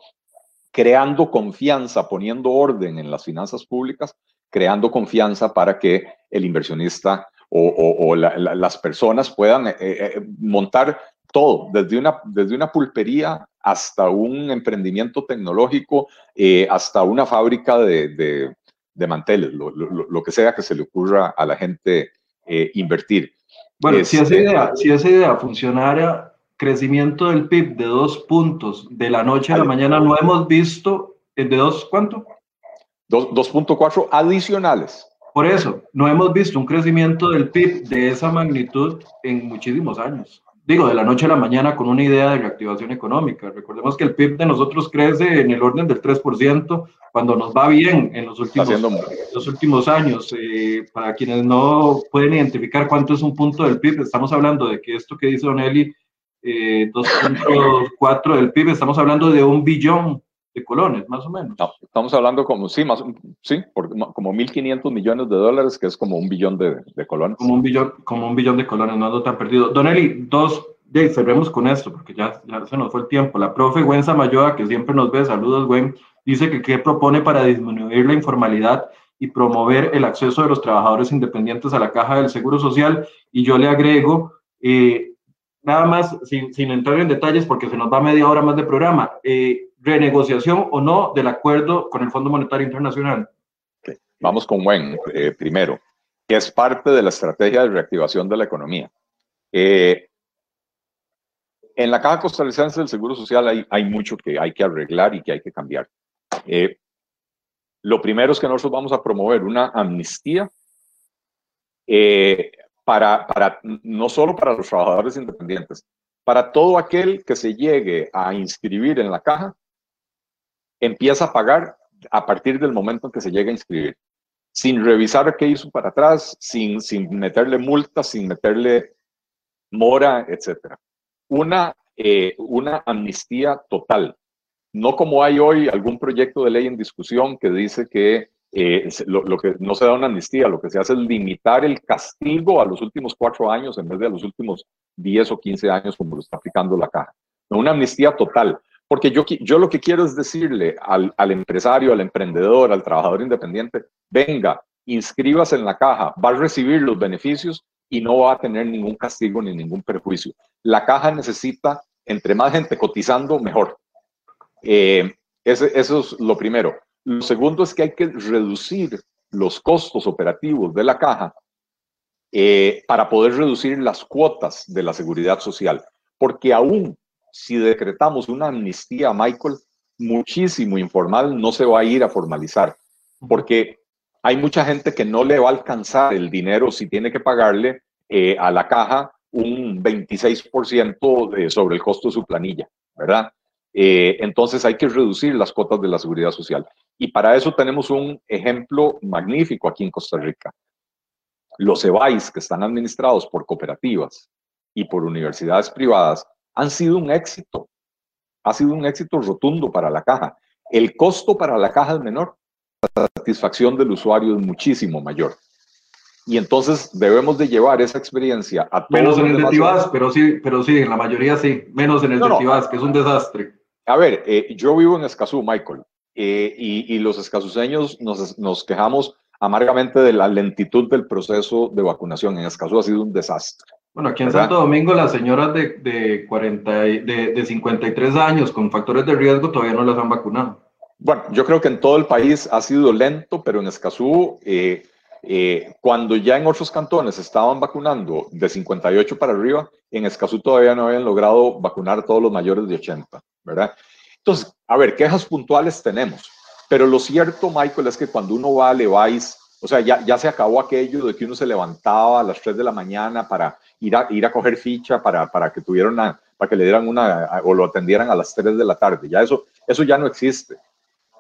creando confianza, poniendo orden en las finanzas públicas, creando confianza para que el inversionista o, las personas puedan eh, eh, montar todo, desde una, desde una pulpería hasta un emprendimiento tecnológico, eh, hasta una fábrica de, de, manteles, lo, lo, que sea que se le ocurra a la gente invertir. Bueno, si, esa este idea, si esa idea funcionara, crecimiento del PIB de dos puntos de la noche a la mañana no hemos visto, eh, ¿de dos cuánto? 2.4 adicionales. Por eso, no hemos visto un crecimiento del PIB de esa magnitud en muchísimos años. Digo, de la noche a la mañana con una idea de reactivación económica. Recordemos que el PIB de nosotros crece en el orden del 3% cuando nos va bien en los últimos, los últimos años. Eh, para quienes no pueden identificar cuánto es un punto del PIB, estamos hablando de que esto que dice Don Eli, eh, 2.4 del PIB, estamos hablando de un billón de colones, más o menos. estamos hablando como, sí, más, sí, por, como 1.500 millones de dólares, que es como un billón de, de, colones. Como un billón, como un billón de colones, no ando tan perdido. Don Eli, dos, ya cerremos con esto, porque ya, ya se nos fue el tiempo. La profe Gwen Samayoa, que siempre nos ve, saludos Gwen, dice que qué propone para disminuir la informalidad y promover el acceso de los trabajadores independientes a la caja del Seguro Social. Y yo le agrego, eh, nada más, sin, sin, entrar en detalles, porque se nos va media hora más de programa, eh, renegociación o no del acuerdo con el Fondo Monetario Internacional. Vamos con buen eh, primero, que es parte de la estrategia de reactivación de la economía. Eh, en la Caja Costarricense del Seguro Social hay, hay, mucho que hay que arreglar y que hay que cambiar. Eh, lo primero es que nosotros vamos a promover una amnistía para, para, no solo para los trabajadores independientes, para todo aquel que se llegue a inscribir en la caja empieza a pagar a partir del momento en que se llega a inscribir, sin revisar qué hizo para atrás, sin, sin meterle multas, sin meterle mora, etc. Una, eh, una amnistía total, no como hay hoy algún proyecto de ley en discusión que dice que eh, lo, que no se da una amnistía, lo que se hace es limitar el castigo a los últimos cuatro años en vez de a los últimos 10 o 15 años como lo está aplicando la caja. Una amnistía total. Porque yo, yo lo que quiero es decirle al, al empresario, al emprendedor, al trabajador independiente, venga, inscríbase en la caja, va a recibir los beneficios y no va a tener ningún castigo ni ningún perjuicio. La caja necesita, entre más gente cotizando, mejor. Eh, eso es lo primero. Lo segundo es que hay que reducir los costos operativos de la caja eh, para poder reducir las cuotas de la seguridad social, porque aún si decretamos una amnistía, Michael, muchísimo informal no se va a ir a formalizar, porque hay mucha gente que no le va a alcanzar el dinero si tiene que pagarle eh, a la caja un 26% sobre el costo de su planilla, ¿verdad? Eh, entonces hay que reducir las cuotas de la seguridad social. Y para eso tenemos un ejemplo magnífico aquí en Costa Rica. Los EBAIS, que están administrados por cooperativas y por universidades privadas, han sido un éxito. Ha sido un éxito rotundo para la caja. El costo para la caja es menor, la satisfacción del usuario es muchísimo mayor. Y entonces debemos de llevar esa experiencia a todos. Menos en el de Tibás, pero sí, pero sí, en la mayoría sí. Menos en el de Tibás, que es un desastre. A ver, eh, yo vivo en Escazú, Michael, eh, y, y, los escazuseños nos, nos quejamos amargamente de la lentitud del proceso de vacunación. En Escazú ha sido un desastre. Bueno, aquí en Santo Domingo las señoras de, de, 40, de, de 53 años con factores de riesgo todavía no las han vacunado. Bueno, yo creo que en todo el país ha sido lento, pero en Escazú, eh, eh, cuando ya en otros cantones estaban vacunando de 58 para arriba, en Escazú todavía no habían logrado vacunar a todos los mayores de 80, ¿verdad? Entonces, a ver, quejas puntuales tenemos, pero lo cierto, Michael, es que cuando uno va a Levi's, o sea, ya, ya se acabó aquello de que uno se levantaba a las 3 de la mañana para ir a, ir a coger ficha para, para que tuvieran una, para que le dieran una o lo atendieran a las 3 de la tarde. Ya eso, eso ya no existe,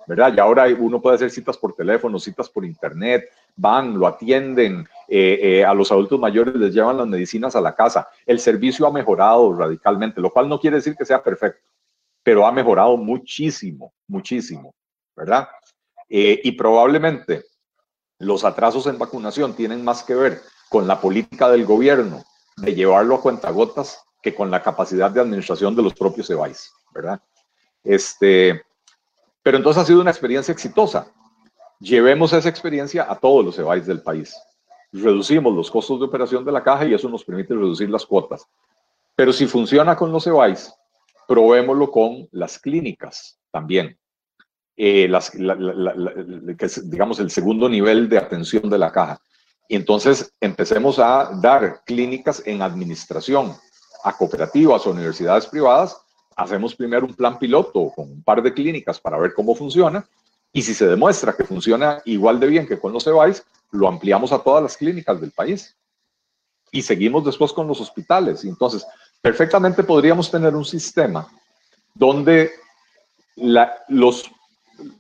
¿verdad? Ya ahora uno puede hacer citas por teléfono, citas por internet, van, lo atienden, eh, eh, a los adultos mayores les llevan las medicinas a la casa. El servicio ha mejorado radicalmente, lo cual no quiere decir que sea perfecto, pero ha mejorado muchísimo, muchísimo, ¿verdad? Eh, y probablemente los atrasos en vacunación tienen más que ver con la política del gobierno de llevarlo a cuentagotas que con la capacidad de administración de los propios EBAIS, ¿verdad? Este, pero entonces ha sido una experiencia exitosa. Llevemos esa experiencia a todos los EBAIS del país. Reducimos los costos de operación de la caja y eso nos permite reducir las cuotas. Pero si funciona con los EBAIS, probémoslo con las clínicas también. Eh, las, que es, digamos, el segundo nivel de atención de la caja. Y entonces empecemos a dar clínicas en administración, a cooperativas o universidades privadas, hacemos primero un plan piloto con un par de clínicas para ver cómo funciona y si se demuestra que funciona igual de bien que con los EVAIS, lo ampliamos a todas las clínicas del país. Y seguimos después con los hospitales. Entonces, perfectamente podríamos tener un sistema donde los,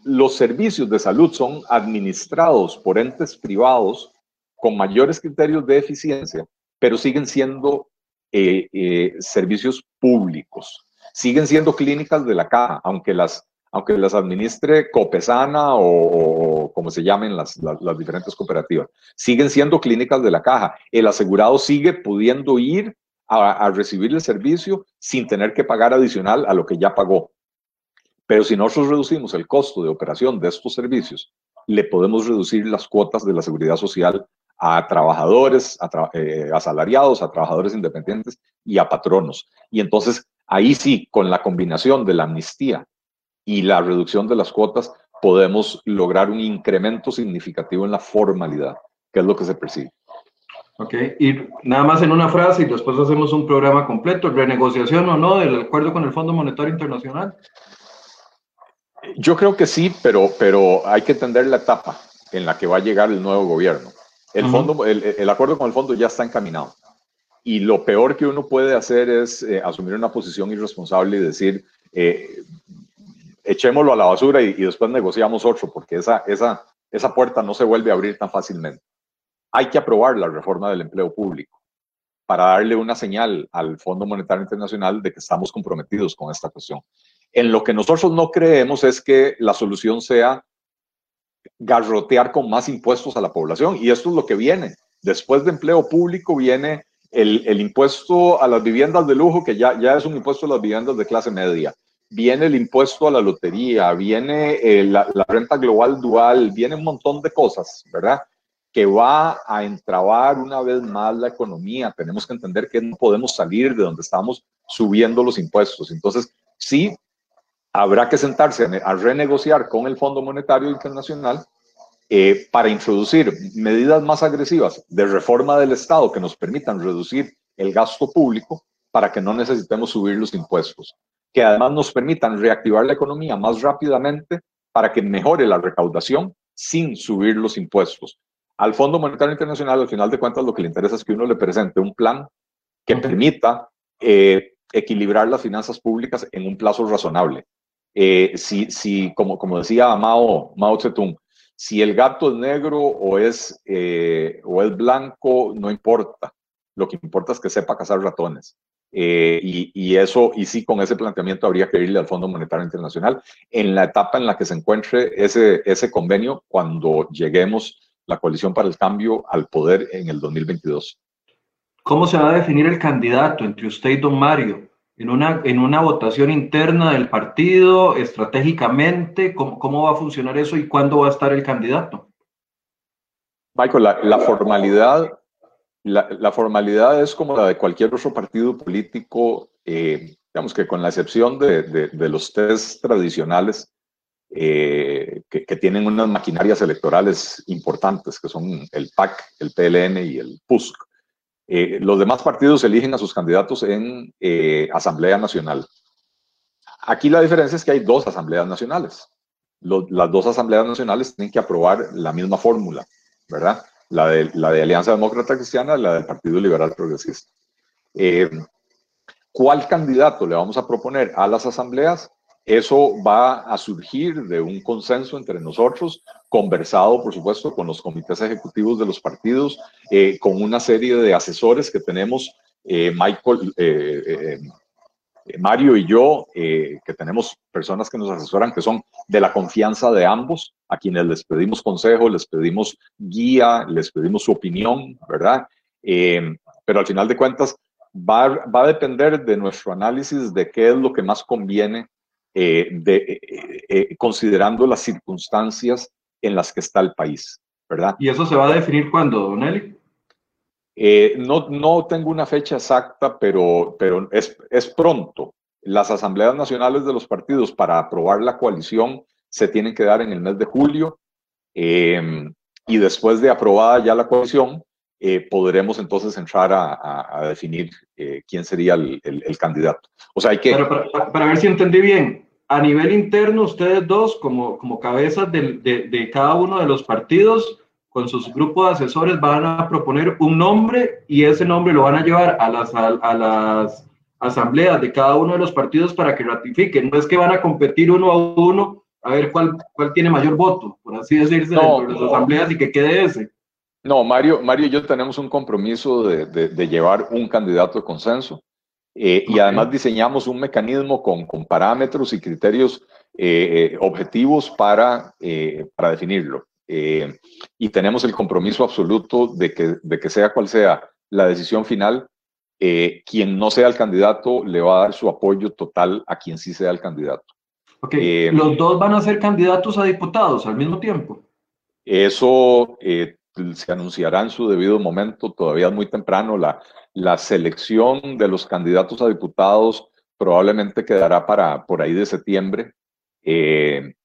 los servicios de salud son administrados por entes privados con mayores criterios de eficiencia, pero siguen siendo eh, eh, servicios públicos. Siguen siendo clínicas de la caja, aunque las aunque las administre Copesana o, como se llamen las, diferentes cooperativas. Siguen siendo clínicas de la caja. El asegurado sigue pudiendo ir a, recibir el servicio sin tener que pagar adicional a lo que ya pagó. Pero si nosotros reducimos el costo de operación de estos servicios, le podemos reducir las cuotas de la seguridad social a trabajadores, a eh, asalariados, a trabajadores independientes y a patronos. Y entonces ahí sí, con la combinación de la amnistía y la reducción de las cuotas, podemos lograr un incremento significativo en la formalidad, que es lo que se percibe. Ok, y nada más en una frase y después hacemos un programa completo, renegociación o no del acuerdo con el Fondo Monetario Internacional. Yo creo que sí, pero, pero hay que entender la etapa en la que va a llegar el nuevo gobierno. El, fondo, el, acuerdo con el fondo ya está encaminado. Y lo peor que uno puede hacer es eh, asumir una posición irresponsable y decir, eh, echémoslo a la basura y, después negociamos otro, porque esa, esa, esa puerta no se vuelve a abrir tan fácilmente. Hay que aprobar la reforma del empleo público para darle una señal al Fondo Monetario Internacional de que estamos comprometidos con esta cuestión. En lo que nosotros no creemos es que la solución sea garrotear con más impuestos a la población. Y esto es lo que viene. Después de empleo público viene el, el impuesto a las viviendas de lujo, que ya, ya es un impuesto a las viviendas de clase media viene el impuesto a la lotería, viene eh, la, renta global dual, viene un montón de cosas, ¿verdad? Que va a entrabar una vez más la economía. Tenemos que entender que no podemos salir de donde estamos subiendo los impuestos. Entonces, sí, habrá que sentarse a renegociar con el Fondo Monetario Internacional eh, para introducir medidas más agresivas de reforma del Estado que nos permitan reducir el gasto público para que no necesitemos subir los impuestos que además nos permitan reactivar la economía más rápidamente para que mejore la recaudación sin subir los impuestos. Al Fondo Monetario Internacional, al final de cuentas, lo que le interesa es que uno le presente un plan que permita eh, equilibrar las finanzas públicas en un plazo razonable. Eh, si, si como, como decía Mao, Mao Zedong, si el gato es negro o es, eh, o es blanco, no importa. Lo que importa es que sepa cazar ratones. Eh, y, eso, y sí, con ese planteamiento habría que irle al Fondo Monetario Internacional en la etapa en la que se encuentre ese, ese convenio cuando lleguemos la coalición para el cambio al poder en el 2022. ¿Cómo se va a definir el candidato entre usted y don Mario? ¿En una, en una votación interna del partido, estratégicamente? ¿Cómo, ¿Cómo va a funcionar eso y cuándo va a estar el candidato? Michael, la, formalidad la, formalidad es como la de cualquier otro partido político, eh, digamos que con la excepción de, los test tradicionales eh, que, tienen unas maquinarias electorales importantes, que son el PAC, el PLN y el PUSC. Eh, los demás partidos eligen a sus candidatos en Asamblea Nacional. Aquí la diferencia es que hay dos asambleas nacionales. las dos asambleas nacionales tienen que aprobar la misma fórmula, ¿verdad? la de, la de Alianza Demócrata Cristiana, la del Partido Liberal Progresista. Eh, ¿Cuál candidato le vamos a proponer a las asambleas? Eso va a surgir de un consenso entre nosotros, conversado, por supuesto, con los comités ejecutivos de los partidos, eh, con una serie de asesores que tenemos, eh, Michael, Mario y yo, que tenemos personas que nos asesoran que son de la confianza de ambos, a quienes les pedimos consejo, les pedimos guía, les pedimos su opinión, ¿verdad? Eh, pero al final de cuentas va, va, a depender de nuestro análisis de qué es lo que más conviene, eh, de, eh, considerando las circunstancias en las que está el país, ¿verdad? ¿Y eso se va a definir cuándo, Don Eli? no, no tengo una fecha exacta, pero, pero es, es pronto. Las asambleas nacionales de los partidos para aprobar la coalición se tienen que dar en el mes de julio em, y después de aprobada ya la coalición, eh, podremos entonces entrar a, definir eh, quién sería el, candidato. O sea, hay que... para, ver si entendí bien, a nivel interno, ustedes dos, como, como cabezas de, de, cada uno de los partidos, con sus grupos de asesores, van a proponer un nombre y ese nombre lo van a llevar a las, a, las asambleas de cada uno de los partidos para que ratifiquen. No es que van a competir uno a uno a ver cuál, cuál tiene mayor voto, por así decirse, no, de las asambleas y que quede ese. No, Mario, Mario y yo tenemos un compromiso de, llevar un candidato de consenso eh, y además diseñamos un mecanismo con, parámetros y criterios eh, eh, objetivos para, para definirlo. y tenemos el compromiso absoluto de que, de que sea cual sea la decisión final, quien no sea el candidato le va a dar su apoyo total a quien sí sea el candidato. Ok, ¿los dos van a ser candidatos a diputados al mismo tiempo? Eso se anunciará en su debido momento, todavía es muy temprano, la, la selección de los candidatos a diputados probablemente quedará para por ahí de septiembre, eh,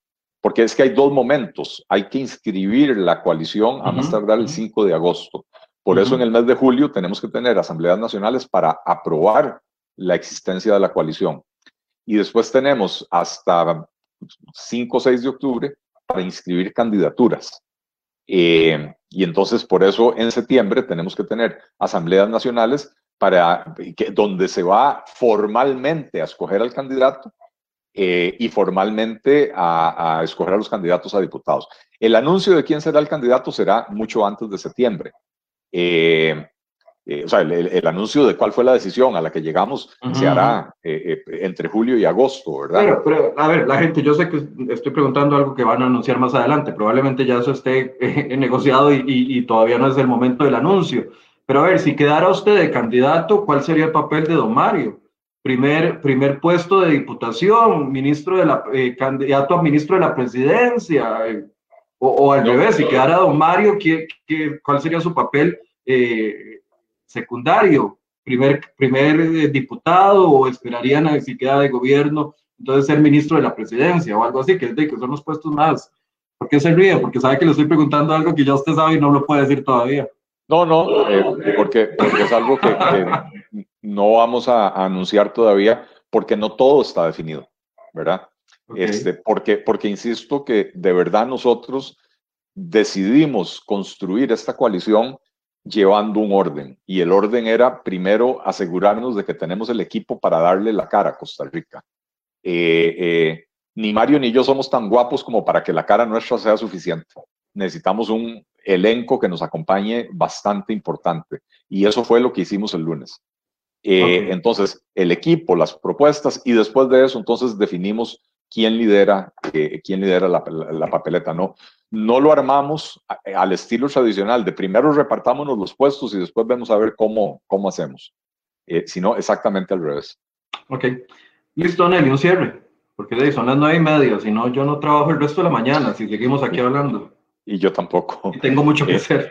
porque es que hay dos momentos, hay que inscribir la coalición a más tardar el 5 de agosto. Por eso en el mes de julio tenemos que tener asambleas nacionales para aprobar la existencia de la coalición. Y después tenemos hasta 5 o 6 de octubre para inscribir candidaturas. Eh, y entonces, por eso, en septiembre tenemos que tener asambleas nacionales para que, donde se va formalmente a escoger al candidato eh, y formalmente a, escoger a los candidatos a diputados. El anuncio de quién será el candidato será mucho antes de septiembre. Eh, eh, o sea, el, anuncio de cuál fue la decisión a la que llegamos se hará eh, eh, entre julio y agosto, ¿verdad? Pero, pero, a ver, la gente, yo sé que estoy preguntando algo que van a anunciar más adelante, probablemente ya eso esté <laughs> negociado y, y, todavía no es el momento del anuncio. Pero a ver, si quedara usted de candidato, ¿cuál sería el papel de don Mario? Primer, primer puesto de diputación, ministro de la, candidato a ministro de la presidencia, o, o, al revés, si quedara don Mario, ¿qué, qué, cuál sería su papel? Eh, secundario, primer, primer eh, diputado o esperarían a si queda de gobierno, entonces ser ministro de la presidencia o algo así, que, que son los puestos más. ¿Por qué se ríe? Porque sabe que le estoy preguntando algo que ya usted sabe y no lo puede decir todavía. No, no, eh, porque, es algo que, no vamos a, anunciar todavía porque no todo está definido, ¿verdad? Este, porque, porque insisto que de verdad nosotros decidimos construir esta coalición llevando un orden. Y el orden era primero asegurarnos de que tenemos el equipo para darle la cara a Costa Rica. Eh, eh, ni Mario ni yo somos tan guapos como para que la cara nuestra sea suficiente. Necesitamos un elenco que nos acompañe bastante importante. Y eso fue lo que hicimos el lunes. Eh, entonces, el equipo, las propuestas y después de eso, entonces definimos quién lidera, quién lidera la, la, papeleta. No, no lo armamos al estilo tradicional, de primero repartámonos los puestos y después vemos a ver cómo, cómo hacemos, eh, sino exactamente al revés. Ok, listo, Nelly, un cierre, porque son las nueve y media, si no, yo no trabajo el resto de la mañana, si seguimos aquí hablando. Y yo tampoco. tengo mucho que eh, hacer.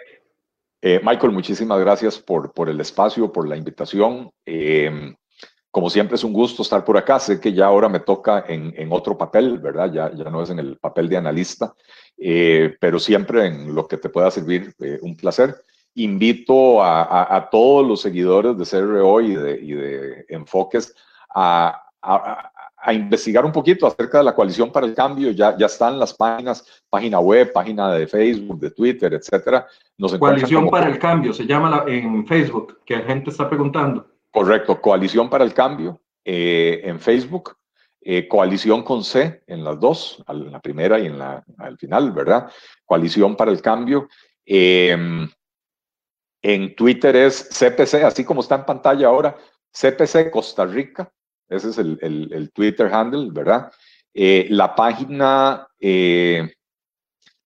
Eh, Michael, muchísimas gracias por, por el espacio, por la invitación. Como siempre es un gusto estar por acá. Sé que ya ahora me toca en, en otro papel, ¿verdad? Ya, ya no es en el papel de analista, eh, pero siempre en lo que te pueda servir, eh, un placer. Invito a, a, todos los seguidores de CRO y de, y de Enfoques a, a, investigar un poquito acerca de la coalición para el cambio. Ya, ya están las páginas, página web, página de Facebook, de Twitter, etcétera. Nos coalición para el cambio se llama en Facebook, que la gente está preguntando. Correcto, Coalición para el Cambio eh, en Facebook, eh, Coalición con C en las dos, en la primera y en la, al final, ¿verdad? Coalición para el Cambio. Em, en Twitter es CPC, así como está en pantalla ahora, CPC Costa Rica, ese es el, el, Twitter handle, ¿verdad? Eh, la página,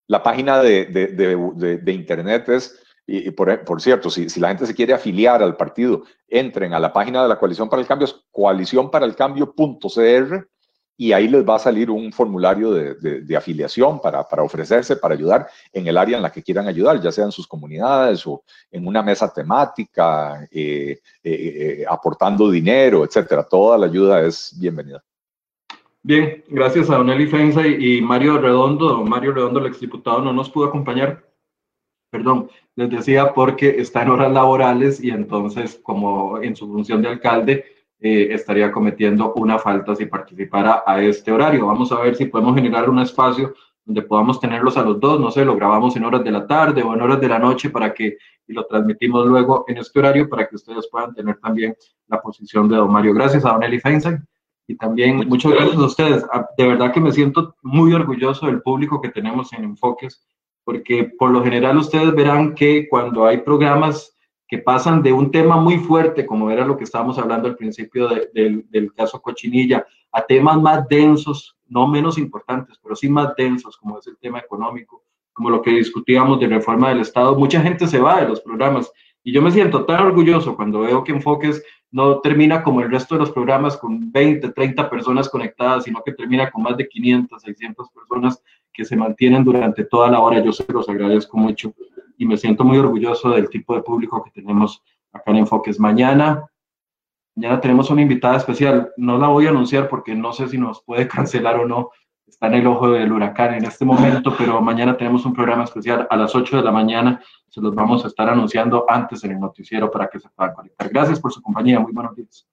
la página de, de, de internet es y, por, cierto, si, la gente se quiere afiliar al partido, entren a la página de la Coalición para el Cambio, es coaliciónparalcambio.cr y ahí les va a salir un formulario de, afiliación para, ofrecerse, para ayudar en el área en la que quieran ayudar, ya sea en sus comunidades o en una mesa temática, eh, eh, eh, aportando dinero, etcétera. Toda la ayuda es bienvenida. Bien, gracias a Don Eli Fenza y Mario Redondo. Mario Redondo, el exdiputado, no nos pudo acompañar perdón, les decía porque está en horas laborales y entonces como en su función de alcalde eh, estaría cometiendo una falta si participara a este horario. Vamos a ver si podemos generar un espacio donde podamos tenerlos a los dos, no sé, lo grabamos en horas de la tarde o en horas de la noche para que y lo transmitimos luego en este horario para que ustedes puedan tener también la posición de don Mario. Gracias a don Eli Feinstein y también muchas gracias a ustedes. Ah, de verdad que me siento muy orgulloso del público que tenemos en Enfoques, porque por lo general ustedes verán que cuando hay programas que pasan de un tema muy fuerte, como era lo que estábamos hablando al principio del caso Cochinilla, a temas más densos, no menos importantes, pero sí más densos, como es el tema económico, como lo que discutíamos de reforma del Estado, mucha gente se va de los programas. Y yo me siento tan orgulloso cuando veo que Enfoques no termina como el resto de los programas con 20, 30 personas conectadas, sino que termina con más de 500, 600 personas que se mantienen durante toda la hora. Yo se los agradezco mucho y me siento muy orgulloso del tipo de público que tenemos acá en Enfoques. Mañana, mañana tenemos una invitada especial. No la voy a anunciar porque no sé si nos puede <laughs> cancelar o no. Está en el ojo del huracán en este momento, pero mañana tenemos un programa especial a las 8 de la mañana. Se los vamos a estar anunciando antes en el noticiero para que se puedan conectar. Gracias por su compañía. Muy buenos días.